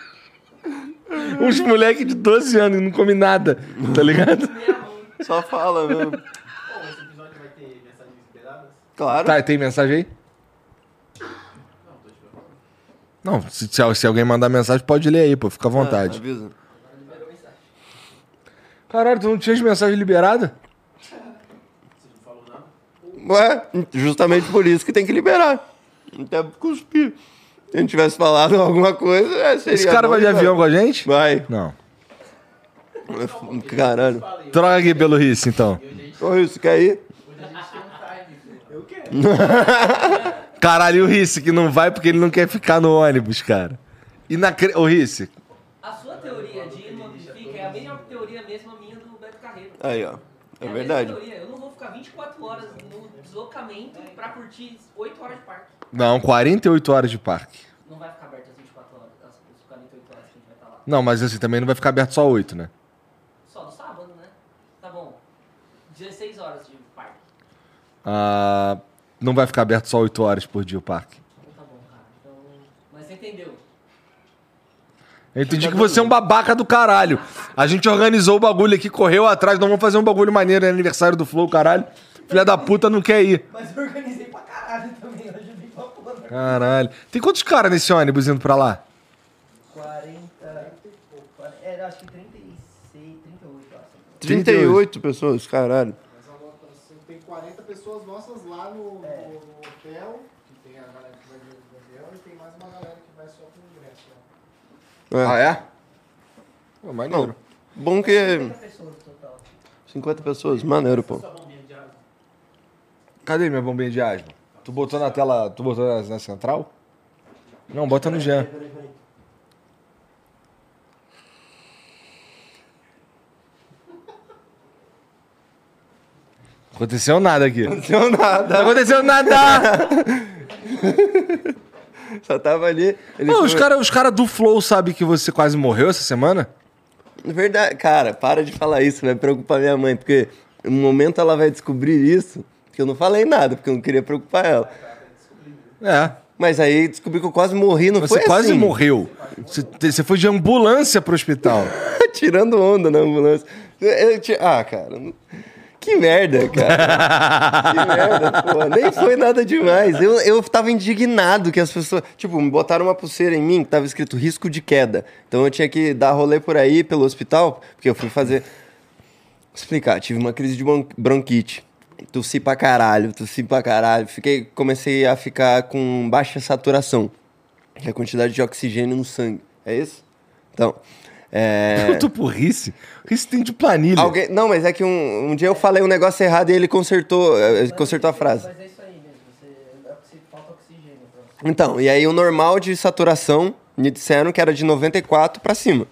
(laughs) Uns moleque de 12 anos e não come nada, tá ligado? Só fala mesmo. Bom, esse episódio vai ter mensagens liberadas? Claro. Tá, tem mensagem aí? Não, se, se, se alguém mandar mensagem, pode ler aí, pô, fica à vontade. Avisa. Caralho, tu não tinha mensagem liberada? Ué, justamente por isso que tem que liberar. Até cuspir. Se a gente tivesse falado alguma coisa, é, seria. Esse cara vai de avião com a gente? Vai. Não. Caralho. Troca aqui pelo Rice, então. Ô, isso quer ir? Caralho, e o Rice que não vai porque ele não quer ficar no ônibus, cara. E na. Ô, Rice, A sua teoria de ir no Amplifica é a mesma teoria mesma minha do Beto Carreiro. Aí, ó. É mesma verdade. Eu não vou ficar 24 horas no deslocamento pra curtir 8 horas de parque. Não, 48 horas de parque. Não vai ficar aberto as 24 horas, as 48 horas que a gente vai estar lá. Não, mas assim, também não vai ficar aberto só 8, né? Só no sábado, né? Tá bom. 16 horas de parque. Ah, não vai ficar aberto só 8 horas por dia o parque. Então tá bom, cara. Então... Mas você entendeu? Eu entendi que você é um babaca do caralho. A gente organizou o bagulho aqui, correu atrás, não vamos fazer um bagulho maneiro, é aniversário do Flow, caralho. Filha da puta não quer ir. Mas eu organizei pra caralho também. Eu ajudei pra porra. Caralho. Tem quantos caras nesse ônibus indo pra lá? 40 e pouco. É, acho que 36, 38, eu acho. 38 pessoas, caralho. Mas agora, assim, tem 40 pessoas nossas lá no, no hotel, que tem a galera que vai de avião, e tem mais uma galera que vai só com o ingresso lá. Ah, é? Pô, maneiro. Bom que. 50 pessoas no total. 50 pessoas, maneiro, pô. Cadê minha bombinha de asma? Tu botou na tela. Tu botou na, na central? Não, bota no Jean. Aconteceu nada aqui. Não Aconteceu nada. aconteceu (laughs) nada! Só tava ali. Não, os foi- caras os cara do Flow sabem que você quase morreu essa semana? Verdade, cara, para de falar isso, vai preocupar minha mãe, porque no momento ela vai descobrir isso, que eu não falei nada, porque eu não queria preocupar ela. É. Mas aí descobri que eu quase morri, não Você foi quase assim. morreu. Você, você foi de ambulância pro hospital. (laughs) Tirando onda na ambulância. Eu- eu ah, cara, que merda, cara. que (laughs) merda, pô. Nem foi nada demais. Eu, eu tava indignado que as pessoas. Tipo, me botaram uma pulseira em mim que tava escrito risco de queda. Então eu tinha que dar rolê por aí pelo hospital, porque eu fui fazer. explicar, tive uma crise de bron- bronquite. Tossi pra caralho, tossi pra caralho. Fiquei, comecei a ficar com baixa saturação, que é a quantidade de oxigênio no sangue. É isso? Então, é... Eu (laughs) tô porrice. Isso tem de planilha. Alguém... Não, mas é que um, um dia eu falei um negócio errado e ele consertou, eh, consertou a frase. Mas é isso aí mesmo. Você, falta oxigênio. Então, e aí o normal de saturação, me disseram que era de 94 pra cima.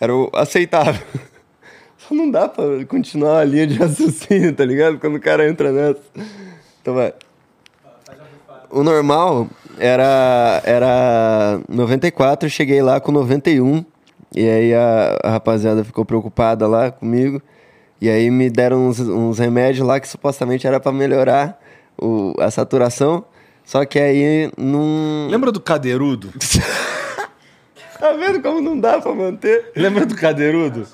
Era o aceitável. (laughs) Só não dá pra continuar a linha de raciocínio, tá ligado? Quando o cara entra nessa. Então vai. O normal era, era 94, eu cheguei lá com 91. E aí a, a rapaziada ficou preocupada lá comigo. E aí me deram uns, uns remédios lá que supostamente era pra melhorar o, a saturação. Só que aí não. Lembra do cadeirudo? (laughs) Tá vendo como não dá pra manter? Lembra do cadeirudo?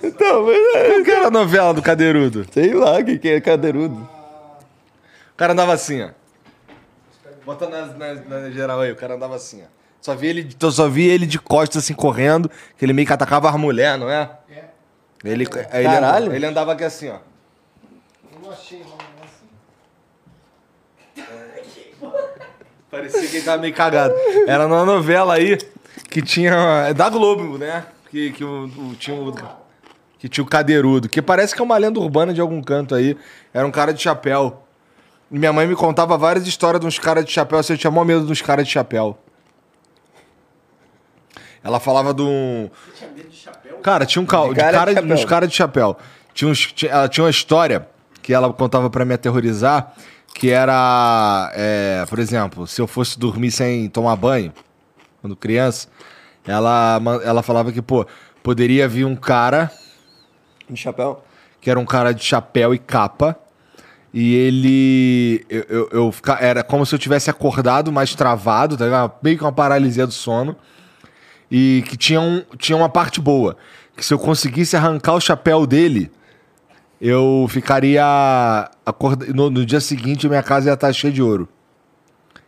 Então, mas é. Qual que era a novela do cadeirudo? Sei lá o que, que é cadeirudo. O cara andava assim, ó. Bota na, na, na geral aí, o cara andava assim, ó. Só via ele, eu só via ele de costas assim correndo, que ele meio que atacava as mulheres, não é? É. Ele, aí ele, Caralho. andava, ele andava aqui assim, ó. Eu não achei, não. (laughs) Parecia que ele tava meio cagado. Era numa novela aí que tinha. É da Globo, né? Que, que o, o- tinha o. Que tinha o cadeirudo. Que parece que é uma lenda urbana de algum canto aí. Era um cara de chapéu. Minha mãe me contava várias histórias de uns caras de chapéu. Assim, eu tinha maior medo dos caras de chapéu. Ela falava de um. Cara, tinha um cal... De de cara de cara, chapéu. uns caras de chapéu. Tinha uns... tinha- Ela tinha uma história que ela contava pra me aterrorizar, que era, é, por exemplo, se eu fosse dormir sem tomar banho, quando criança, ela, ela falava que, pô, poderia vir um cara De chapéu? que era um cara de chapéu e capa. E ele. Eu, eu, eu fica- era como se eu tivesse acordado, mais travado, tá ligado? Meio que uma paralisia do sono. E que tinha, um, tinha uma parte boa. Que se eu conseguisse arrancar o chapéu dele, eu ficaria. Acorda... No, no dia seguinte, minha casa ia estar cheia de ouro.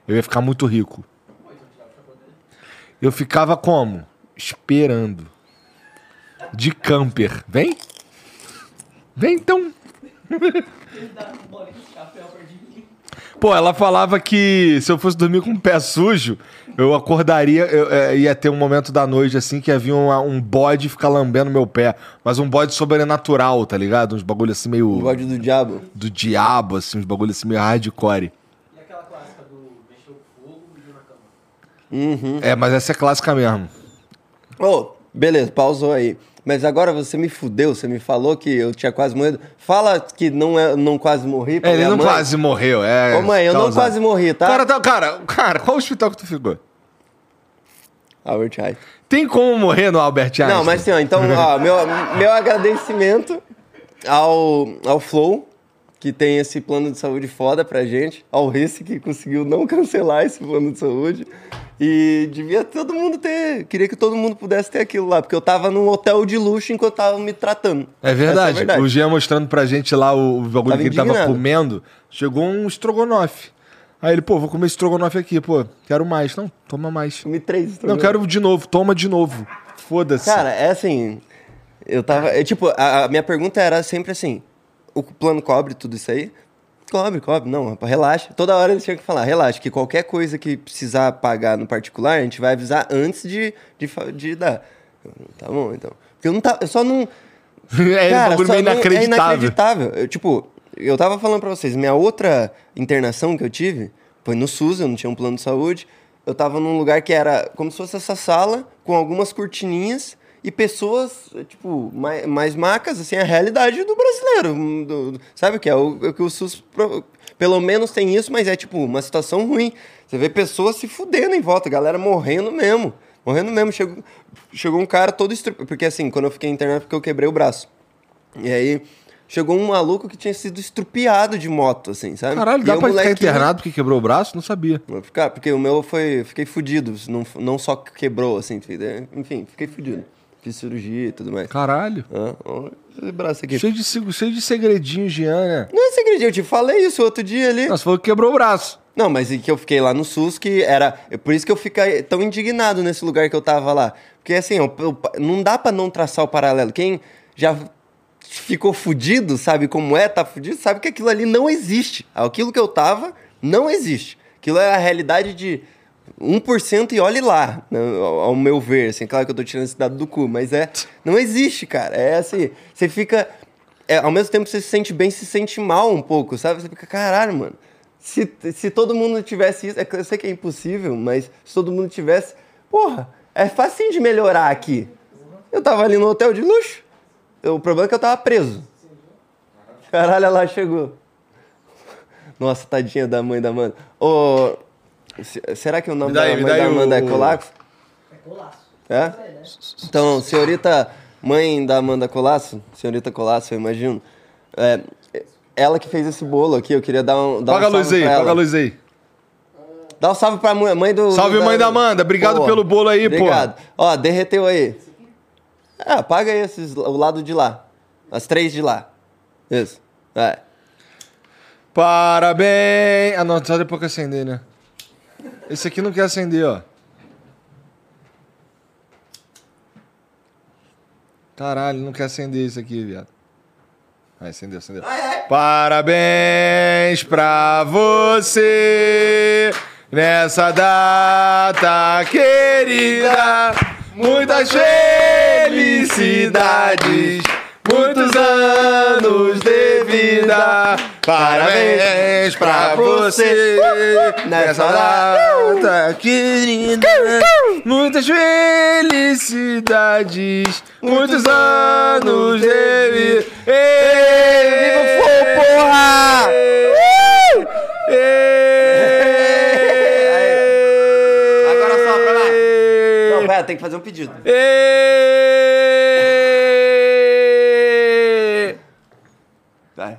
Eu ia ficar muito rico. Eu ficava como? Esperando. De camper. Vem? Vem então. Pô, ela falava que se eu fosse dormir com o pé sujo, eu acordaria, eu, é, ia ter um momento da noite assim que havia um, um bode ficar lambendo meu pé. Mas um bode sobrenatural, tá ligado? Uns bagulho assim meio. O bode do diabo? Do diabo, assim, uns bagulho assim meio hardcore. E aquela clássica do mexeu com fogo e na cama. Uhum. É, mas essa é clássica mesmo. Ô, beleza, pausou aí. Mas agora você me fudeu, você me falou que eu tinha quase morrido. Fala que não, é, não quase morri pra É, ele não mãe. quase morreu, é. Ô mãe, eu não causado. quase morri, tá? Cara, tá, cara, cara, qual hospital que tu ficou? Albert Einstein. Tem como morrer no Albert Einstein? Não, mas ó, então, ó, meu, meu agradecimento ao, ao Flow, que tem esse plano de saúde foda pra gente, ao Rice, que conseguiu não cancelar esse plano de saúde. E devia todo mundo ter. Queria que todo mundo pudesse ter aquilo lá, porque eu tava num hotel de luxo enquanto eu tava me tratando. É verdade. É verdade. O Jean mostrando pra gente lá o, o bagulho Tava que ele tava indignado. comendo. Chegou um estrogonofe. Aí ele, pô, vou comer esse estrogonofe aqui, pô. Quero mais. Não, toma mais. Comi três Não, estrogonofe. quero de novo. Toma de novo. Foda-se. Cara, é assim. Eu tava. é, tipo, a, a minha pergunta era sempre assim: o plano cobre tudo isso aí? Cobre, cobre. Não, rapaz, relaxa. Toda hora eles tinham que falar: relaxa, que qualquer coisa que precisar pagar no particular, a gente vai avisar antes de, de, de dar. Tá bom, então. Porque eu não tava. Eu só não. (laughs) é bagulho só meio não- inacreditável. É inacreditável. Eu, tipo, eu tava falando pra vocês, minha outra internação que eu tive foi no SUS, eu não tinha um plano de saúde. Eu tava num lugar que era como se fosse essa sala, com algumas cortininhas e pessoas, tipo, mais, mais macas, assim, a realidade do brasileiro. hum, do- do- sabe o que é? O, o que o SUS, pelo menos tem isso, mas é, tipo, uma situação ruim. Você vê pessoas se fudendo em volta, galera morrendo mesmo. Morrendo mesmo. Chegou, chegou um cara todo estrupiado. Porque, assim, quando eu fiquei internado, porque eu quebrei o braço. E aí, chegou um maluco que tinha sido estrupiado de moto, assim, sabe? Caralho, E dá pra ficar molequinho- internado porque quebrou o braço? Não sabia. Vou ficar, porque o meu foi. Fiquei fudido. Não, não só quebrou, assim, enfim, fiquei fudido. Fiz cirurgia e tudo mais. Caralho. Ah, ó, esse braço aqui. Cheio de, cheio de segredinho, Jean, né? Não é segredinho, eu te falei isso outro dia ali. Nossa, falou que quebrou o braço. Não, mas que eu fiquei lá no SUS, que era. é Por isso que eu fiquei tão indignado nesse lugar que eu tava lá. Porque assim, eu- eu- não dá pra não traçar o paralelo. Quem já ficou fudido, sabe como é tá fudido, sabe que aquilo ali não existe. Aquilo que eu tava não existe. Aquilo é a realidade de 1% e olhe lá, né, ao meu ver. Assim, claro que eu tô tirando esse dado do cu, mas é. Não existe, cara. É assim, você fica. é, ao mesmo tempo que você se sente bem, se sente mal um pouco, sabe? Você fica, caralho, mano. Se, se todo mundo tivesse isso, é eu sei que é impossível, mas se todo mundo tivesse, porra, é facinho de melhorar aqui. Eu tava ali no hotel de luxo. O problema é que eu tava preso. Caralho, ela chegou. Nossa, tadinha da mãe da Amanda. Ô, se- será que o nome Me dá aí, da mãe da Amanda é o- Colasso? É? Então, senhorita mãe da Amanda Colasso, senhorita Colasso, eu imagino, é, ela que fez esse bolo aqui, eu queria dar um, dar Apaga a um salve luz aí, pra ela. apaga a luz aí. Dá um salve pra mãe, mãe do... Salve, mãe da Amanda. Obrigado pelo bolo aí, pô. Obrigado. Ó, derreteu aí. É, apaga aí esses, o lado de lá. As três de lá. Isso. É. Parabéns! Ah, não, só depois que acender, né? Esse aqui não quer acender, ó. Caralho, não quer acender isso aqui, viado. Vai, acendeu, acendeu. Parabéns pra você nessa data querida. Muitas felicidades, muitos anos de vida. Parabéns pra você nessa data querida. Muitas felicidades, muitos anos de vida. Viva o porra! Agora sopra lá. Não, pera, tem que fazer um pedido. Vai.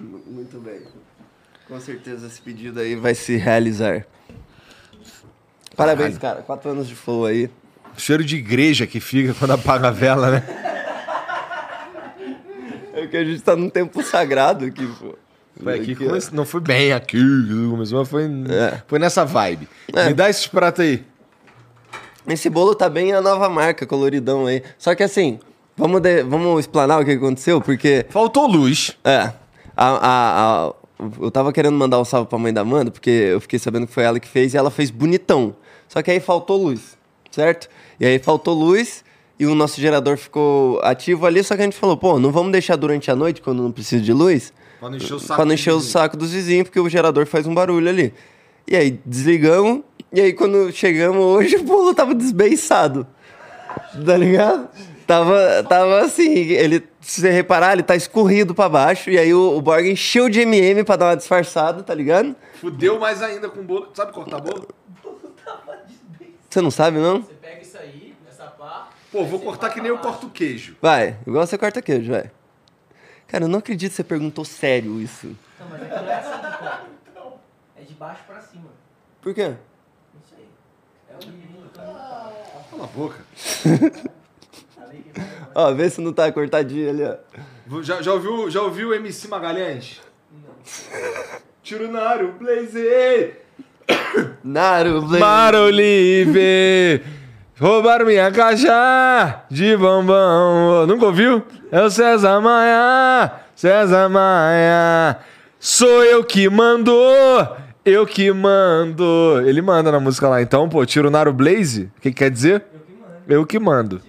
M- Muito bem. Com certeza esse pedido aí vai se realizar. Parabéns, cara. Quatro anos de flow aí. Cheiro de igreja que fica quando apaga a vela, né? (laughs) É que a gente tá num tempo sagrado aqui, pô. Foi aqui que ó. come- não foi bem aqui, começou, mas foi, É. foi nessa vibe. É. Me dá esses pratos aí. Esse bolo tá bem a nova marca, coloridão aí. Só que assim, vamos, de- vamos explanar o que aconteceu, porque. Faltou luz. É. A, a- a- eu tava querendo mandar um salve pra mãe da Amanda, porque eu fiquei sabendo que foi ela que fez e ela fez bonitão. Só que aí faltou luz, certo? E aí faltou luz e o nosso gerador ficou ativo ali, só que a gente falou, pô, não vamos deixar durante a noite, quando não precisa de luz, Pra não encher o saco do encher o saco dos vizinhos, porque o gerador faz um barulho ali. E aí desligamos, e aí quando chegamos hoje, (laughs) o bolo tava desbeiçado. Tá ligado? Tava, tava assim, ele, se você reparar, ele tá escorrido pra baixo, e aí o, o Borg encheu de MM pra dar uma disfarçada, tá ligado? Fudeu mais ainda com bolo. Sabe cortar bolo? Você não sabe, não? Você pega isso aí, essa pá. Pô, vou cortar que nem eu corto queijo. Vai, igual você corta queijo, vai. Cara, eu não acredito que você perguntou sério isso. Não, mas aqui não é assim que corta. É de baixo pra cima. Por quê? Não sei. É o mínimo. Cala a boca. (laughs) Ó, vê se não tá cortadinho ali, ó. Já, já, ouviu, já ouviu o MC Magalhães? Tiro Naru, Blaze! Naru, Blaze. Maro livre! Roubaram minha caixa de bombom. Nunca ouviu? É o César Maia, César Maia. Sou eu que mando, eu que mando. Ele manda na música lá, então, pô, tiro Naru Blaze. O que, que quer dizer? Eu que mando.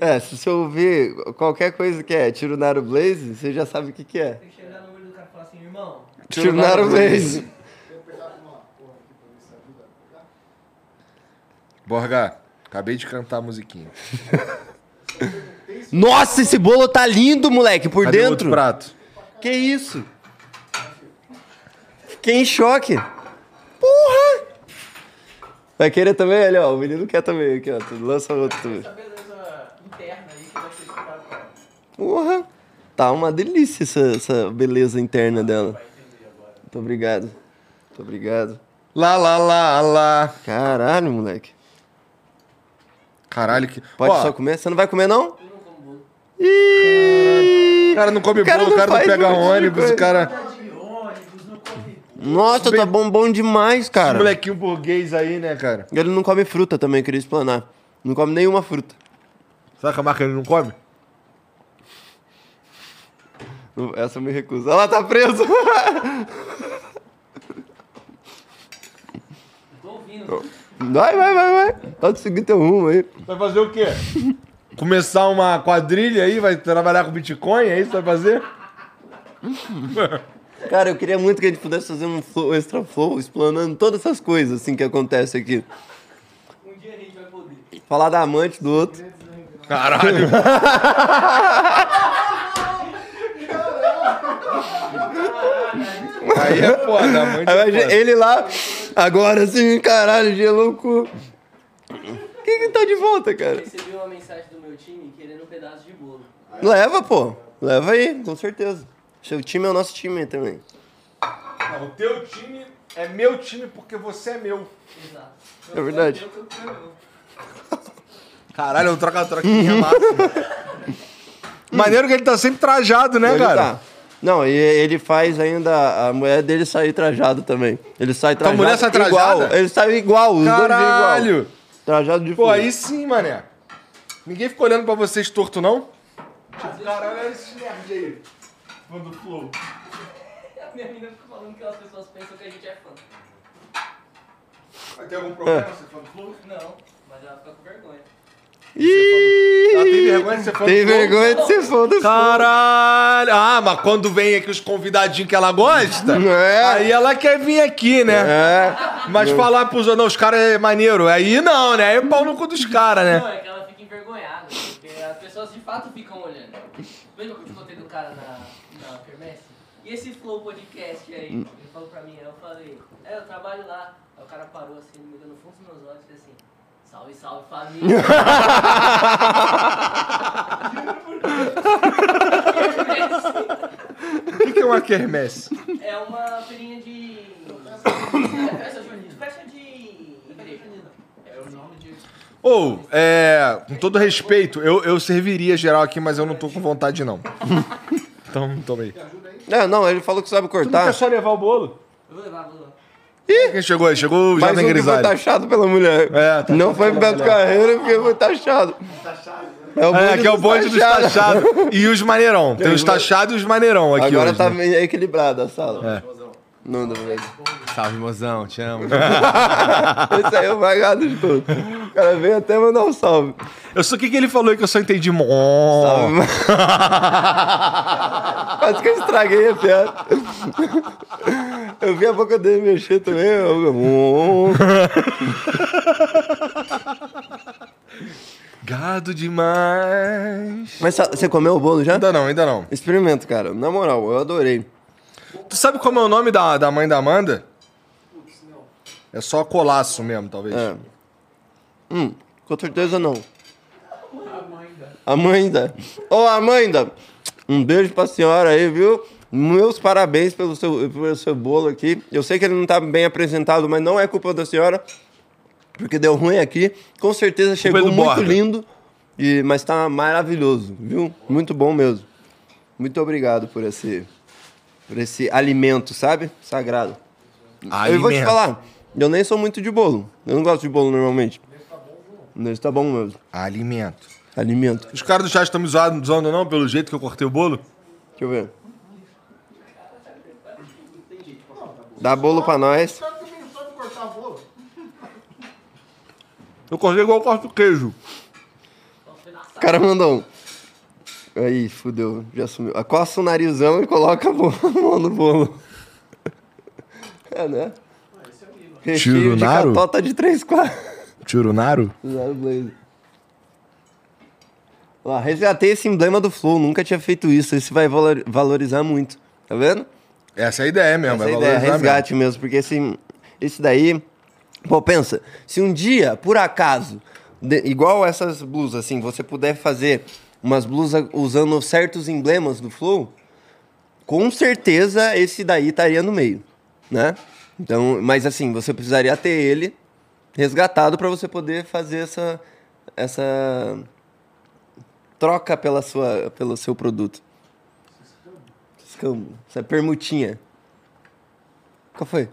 É, se você ouvir qualquer coisa que é tiro Naru Blaze, você já sabe o que que é. Tem que chegar no olho do cara e falar assim, irmão. Tiro Naru Blaze. Borga, acabei de cantar a musiquinha. (laughs) Nossa, esse bolo tá lindo, moleque, por Cadê dentro. outro prato? Que isso? Fiquei em choque. Porra! Vai querer também? Olha, ó, o menino quer também aqui, ó. Tu lança outro também. Essa beleza interna aí que vai ser explicado pra ela. Porra! Tá uma delícia essa, essa beleza interna dela. Muito obrigado. Muito obrigado. Lá, lá, lá, lá. Caralho, moleque. Caralho, que. Pode Ó, só comer? Você não vai comer, não? O cara não come O cara bolo, o não cara não faz pega um ônibus, o cara. Não come. Nossa, tá bom, bom demais, Esse cara. molequinho burguês aí, né, cara? Ele não come fruta também, queria explanar. Não come nenhuma fruta. Sabe que a Marca não come? Essa eu me recuso. Ela tá presa. Tô ouvindo. Vai, vai, vai, vai. Pode seguir teu rumo aí. Vai fazer o quê? Começar uma quadrilha aí? Vai trabalhar com Bitcoin? É isso que vai fazer? Cara, eu queria muito que a gente pudesse fazer um flow, extra flow explanando todas essas coisas assim que acontecem aqui. Um dia a gente vai poder. Falar da amante do outro. Caralho. (laughs) Aí é foda, (laughs) a Aí, foda. ele lá, agora assim, caralho, gelou o cu. Quem que tá de volta, cara? Recebi uma mensagem do meu time querendo um pedaço de bolo. Leva, pô. Leva aí, com certeza. Seu time é o nosso time também. Não, o teu time é meu time porque você é meu. Exato. É verdade. Caralho, é um troca-troquinha massa. (laughs) Maneiro que ele tá sempre trajado, né, Ele cara? tá. Não, e ele faz ainda a mulher dele sair trajado também. Ele sai trajado. mulher sai trajada? igual. Ele sai igual, os dois vêm igual. Caralho. Trajado de Pô, aí sim, mané. Ninguém fica olhando pra vocês torto, não? Tipo, caralho, olha esse nerd aí. Fã do Flow. (laughs) A minha menina fica falando que as pessoas pensam que a gente é fã. Vai ter algum problema ser fã do Flow? Não, mas ela fica com vergonha. Ela tem vergonha de ser fã Tem do vergonha de ser fã do Caralho! Ah, mas quando vem aqui os convidadinhos que ela gosta, É. aí ela quer vir aqui, né? É. Mas falar pros outros, não, os caras é maneiro. Aí não, né? Aí é pau no cu dos caras, Não, né? é que ela fica envergonhada, porque as pessoas de fato ficam olhando. Lembra que eu te contei do cara na, na Kermesse? E esse Flow Podcast aí? Ele falou pra mim, aí eu falei, é, eu trabalho lá. Aí o cara parou assim, me no fundo dos meus olhos e fez assim, salve, salve família. (laughs) O que, que é uma quermesse? é uma feirinha de... É, festa junina. Festa de igreja. É o nome de. Ou, é. Com todo respeito, eu, eu serviria geral aqui, mas eu não tô com vontade, não. (laughs) Então, toma aí. Não, não, ele falou que sabe Tu não cortar. quer só levar o bolo? Eu vou levar, vou levar. Quem chegou aí? Chegou o Jovem um que foi Grisalho. taxado pela mulher. É, taxado não foi Beto. Carreira porque foi taxado. É, o É, que é o bonde dos taxados. taxados. E os maneirão. (laughs) Tem os taxados e os maneirão aqui Agora hoje, tá né? bem equilibrada a sala. É. Não, não, não. Salve, mozão. Te amo. (laughs) Esse aí é o vagado de tudo. O cara veio até mandar um salve. Eu só o que, que ele falou que eu só entendi. Salve. (laughs) Quase que eu estraguei a piada. Eu vi a boca dele mexer também. Eu... (laughs) Gado demais. Mas você comeu o bolo já? Ainda não, ainda não. Experimenta, cara. Na moral, eu adorei. Tu sabe como é o nome da, da mãe da Amanda? É só colaço mesmo, talvez. É. Hum, com certeza não. Amanda. Ô, Amanda, um beijo pra senhora aí, viu? Meus parabéns pelo seu, pelo seu bolo aqui. Eu sei que ele não tá bem apresentado, mas não é culpa da senhora, porque deu ruim aqui. Com certeza chegou muito Borga. lindo, e, mas tá maravilhoso, viu? Muito bom mesmo. Muito obrigado por esse, por esse alimento, sabe? Sagrado. Eu vou te Alimento. falar, eu nem sou muito de bolo. Eu não gosto de bolo normalmente. Nesse tá bom mesmo. Alimento. Alimento. Os caras do chat estão me zoando, zoando não, pelo jeito que eu cortei o bolo? Deixa eu ver. Dá bolo pra nós. Eu cortei igual eu corto queijo. O cara mandou um. Aí, fudeu, já sumiu. Acosta o narizão e coloca a mão (laughs) no bolo. É, né? Recheio de Tirunaro? catota de 3 quartos. Churunaro? Zero Blaze. Ó, resgatei esse emblema do Flow, nunca tinha feito isso. Esse vai valor- valorizar muito. Tá vendo? Essa é a ideia mesmo, Essa vai é a ideia, resgate mesmo. porque esse, esse daí. Pô, pensa, se um dia, por acaso, de- igual essas blusas, assim, você puder fazer umas blusas usando certos emblemas do Flow, com certeza esse daí estaria no meio, né? Então, mas assim, você precisaria ter ele resgatado para você poder fazer essa essa troca pela sua pelo seu produto. Escambo, essa permutinha. Qual foi?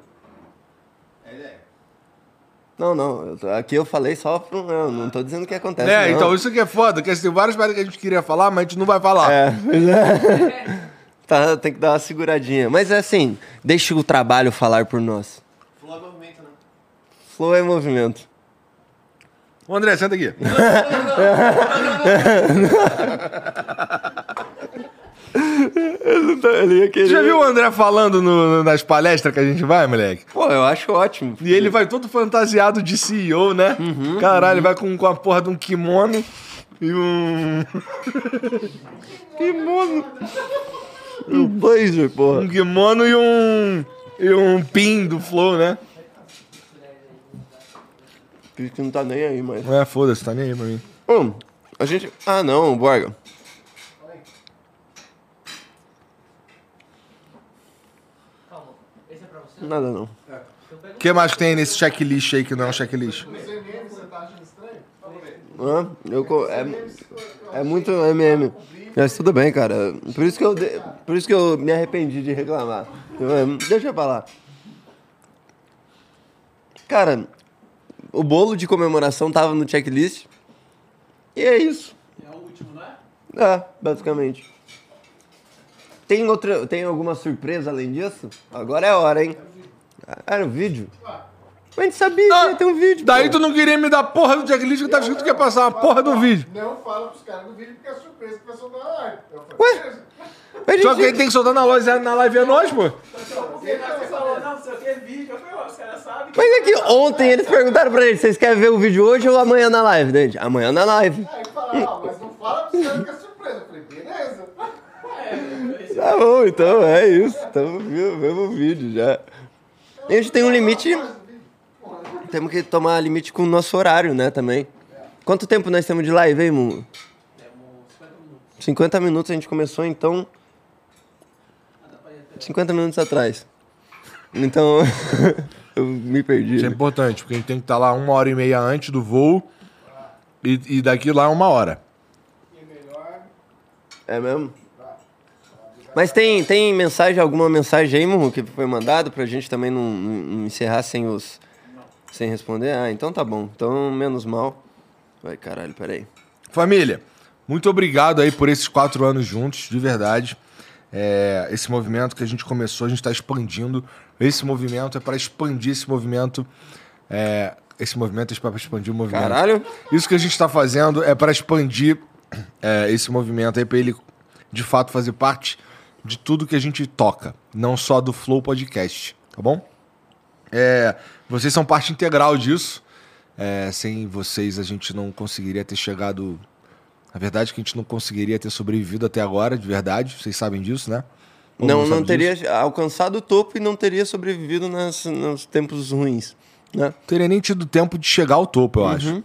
Não, não. eu tô- aqui eu falei só pro. Eu não tô dizendo o que acontece. É, não. então isso que é foda, que tem várias paradas que a gente queria falar, mas a gente não vai falar. É, pois é. (laughs) Tá, tem que dar uma seguradinha. Mas é assim, deixa o trabalho falar por nós. Flow é movimento, né? Flow é movimento. Ô, André, senta aqui. Ele, (laughs) tá- (laughs) ele ia querer. Já viu o André falando no- nas palestras que a gente vai, moleque? Pô, eu acho ótimo. E ele vai todo fantasiado de CEO, né? Caralho, ele vai com, com a porra de um kimono e um. (laughs) kimono. Um blazer, porra. Um kimono e um. E um pin do Flow, né? Que não tá nem aí, mas. É, foda-se, tá nem aí pra mim. Hum, a gente. Ah, não, Borga. Esse é pra você? Nada não. O que mais que tem nesse checklist aí que não é um checklist? Hã? Eu, co- é, é muito MM. Mas tudo bem, cara. Por isso que eu, de- por isso que eu me arrependi de reclamar. Eu- Deixa eu falar. Cara, o bolo de comemoração tava no checklist. E é isso. É o último, não é? É, basicamente. Tem, outra, tem alguma surpresa além disso? Agora é a hora, hein? Era um vídeo? Mas a gente sabia que ia ter um vídeo. Daí pô. tu não queria me dar porra do checklist que tá escrito que ia passar uma porra do vídeo. Não fala pros caras do vídeo porque é surpresa que vai soltar na live. Eu falei, Ué? Mas, Só gente, que quem tem que soltar na live, na live é nós, pô. Porque você falou, não, sei o que, vídeo. Eu falei, ó, os caras sabem. Mas é que ontem eles perguntaram pra gente, vocês querem ver o vídeo hoje ou amanhã na live, né, gente? Amanhã na live. Aí fala, ah, mas não fala pros caras que é surpresa. Eu falei, beleza. Tá bom, então é isso. Estamos vendo o vídeo já. A gente tem um limite. Temos que tomar limite com o nosso horário, né, também. Quanto tempo nós temos de live, hein, Mumu? 50 minutos a gente começou, então. 50 minutos atrás. Então. (laughs) eu me perdi. Isso é importante, porque a gente tem que estar lá uma hora e meia antes do voo e, e daqui lá uma hora. É mesmo? Mas tem, tem mensagem, alguma mensagem aí, Mumu, que foi mandado pra gente também não, não- não encerrar sem os. Sem responder? Ah, então tá bom. Então, menos mal. Vai, caralho, peraí. Família, muito obrigado aí por esses quatro anos juntos, de verdade. É, esse movimento que a gente começou, a gente está expandindo. Esse movimento é para expandir esse movimento. é, esse movimento é para expandir o movimento. Caralho. Isso que a gente está fazendo é para expandir é, esse movimento aí, para ele de fato fazer parte de tudo que a gente toca, não só do Flow Podcast, tá bom? É, vocês são parte integral disso. É, sem vocês a gente não conseguiria ter chegado. Na verdade, que a gente não conseguiria ter sobrevivido até agora, de verdade. Vocês sabem disso, né? Ou Não, sabe não teria disso? alcançado o topo e não teria sobrevivido nas, nos tempos ruins. Né? Não teria nem tido tempo de chegar ao topo, eu acho.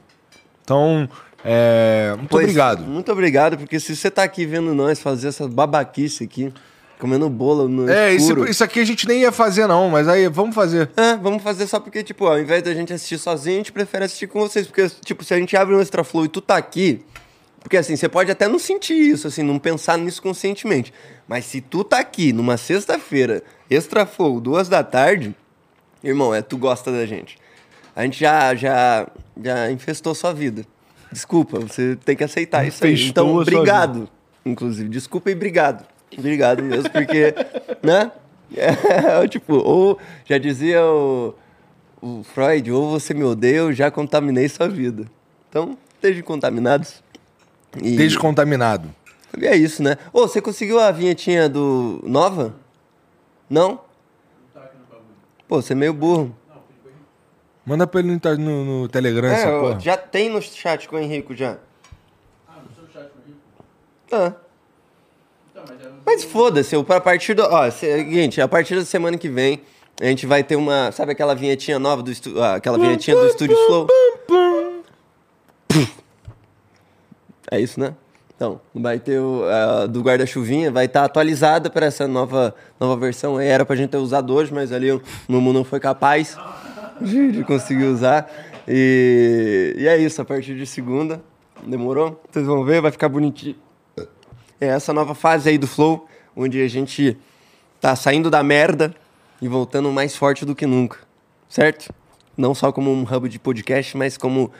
Então, é, muito Pois, obrigado. Muito obrigado, porque se você tá aqui vendo nós fazer essa babaquice aqui, comendo bolo no É, isso, escuro... isso aqui a gente nem ia fazer, não, mas aí vamos fazer. É, vamos fazer só porque, tipo, ao invés da gente assistir sozinho, a gente prefere assistir com vocês. Porque, tipo, se a gente abre um Extra Flow e tu tá aqui. Porque, assim, você pode até não sentir isso, assim, não pensar nisso conscientemente. Mas se tu tá aqui numa sexta-feira, Extra Flow, duas da tarde, irmão, é tu gosta da gente. A gente já, já, já infestou sua vida. Desculpa, você tem que aceitar isso aí. Então, obrigado. Inclusive, desculpa e obrigado. Obrigado mesmo, porque, (laughs) né? É, (laughs) tipo, ou já dizia o, o Freud, ou você me odeia, ou já contaminei sua vida. Então, estejam contaminados. E, Descontaminado. e é isso, né? Ô, você conseguiu a vinhetinha do Nova? Não? Pô, você é meio burro. Manda pra ele no, no- no Telegram essa É, ó, porra. já tem no chat com o Henrico já. Ah, no seu chat no Rio. Ah. Então, mas é... Mas foda-se, eu- a partir do. Ó, seguinte, a partir da semana que vem, a gente vai ter uma. Sabe aquela vinhetinha nova do estúdio. aquela vinhetinha do Estúdio Flow? É isso, né? Então, vai ter o a do guarda-chuvinha, vai estar atualizada para essa nova, nova versão. Era pra gente ter usado hoje, mas ali o Mumu não foi capaz (laughs) de, conseguir usar. E, e é isso, a partir de segunda. Demorou? Vocês vão ver, vai ficar bonitinho. É essa nova fase aí do Flow, onde a gente tá saindo da merda e voltando mais forte do que nunca. Certo? não só como um hub de podcast, mas como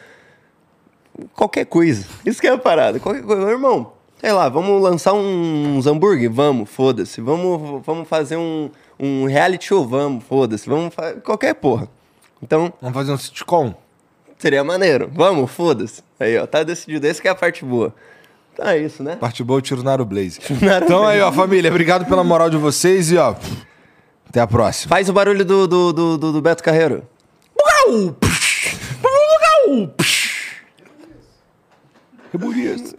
qualquer coisa. Isso que é a parada. Qualquer coisa. Meu irmão, sei lá, vamos lançar uns hambúrguer? Vamos, foda-se. Vamos, vamos fazer um, um reality show? Vamos, foda-se. Vamos qualquer porra. Então, Vamos fazer um sitcom? seria maneiro. Vamos, foda-se. Aí, ó, tá decidido. Essa que é a parte boa. Então é isso, né? Parte boa, tiro no Blaze. Naro Então aí, ó, família, obrigado pela moral de vocês e, ó, até a próxima. Faz o barulho do, do, do, do- Beto Carreiro. Que bonito.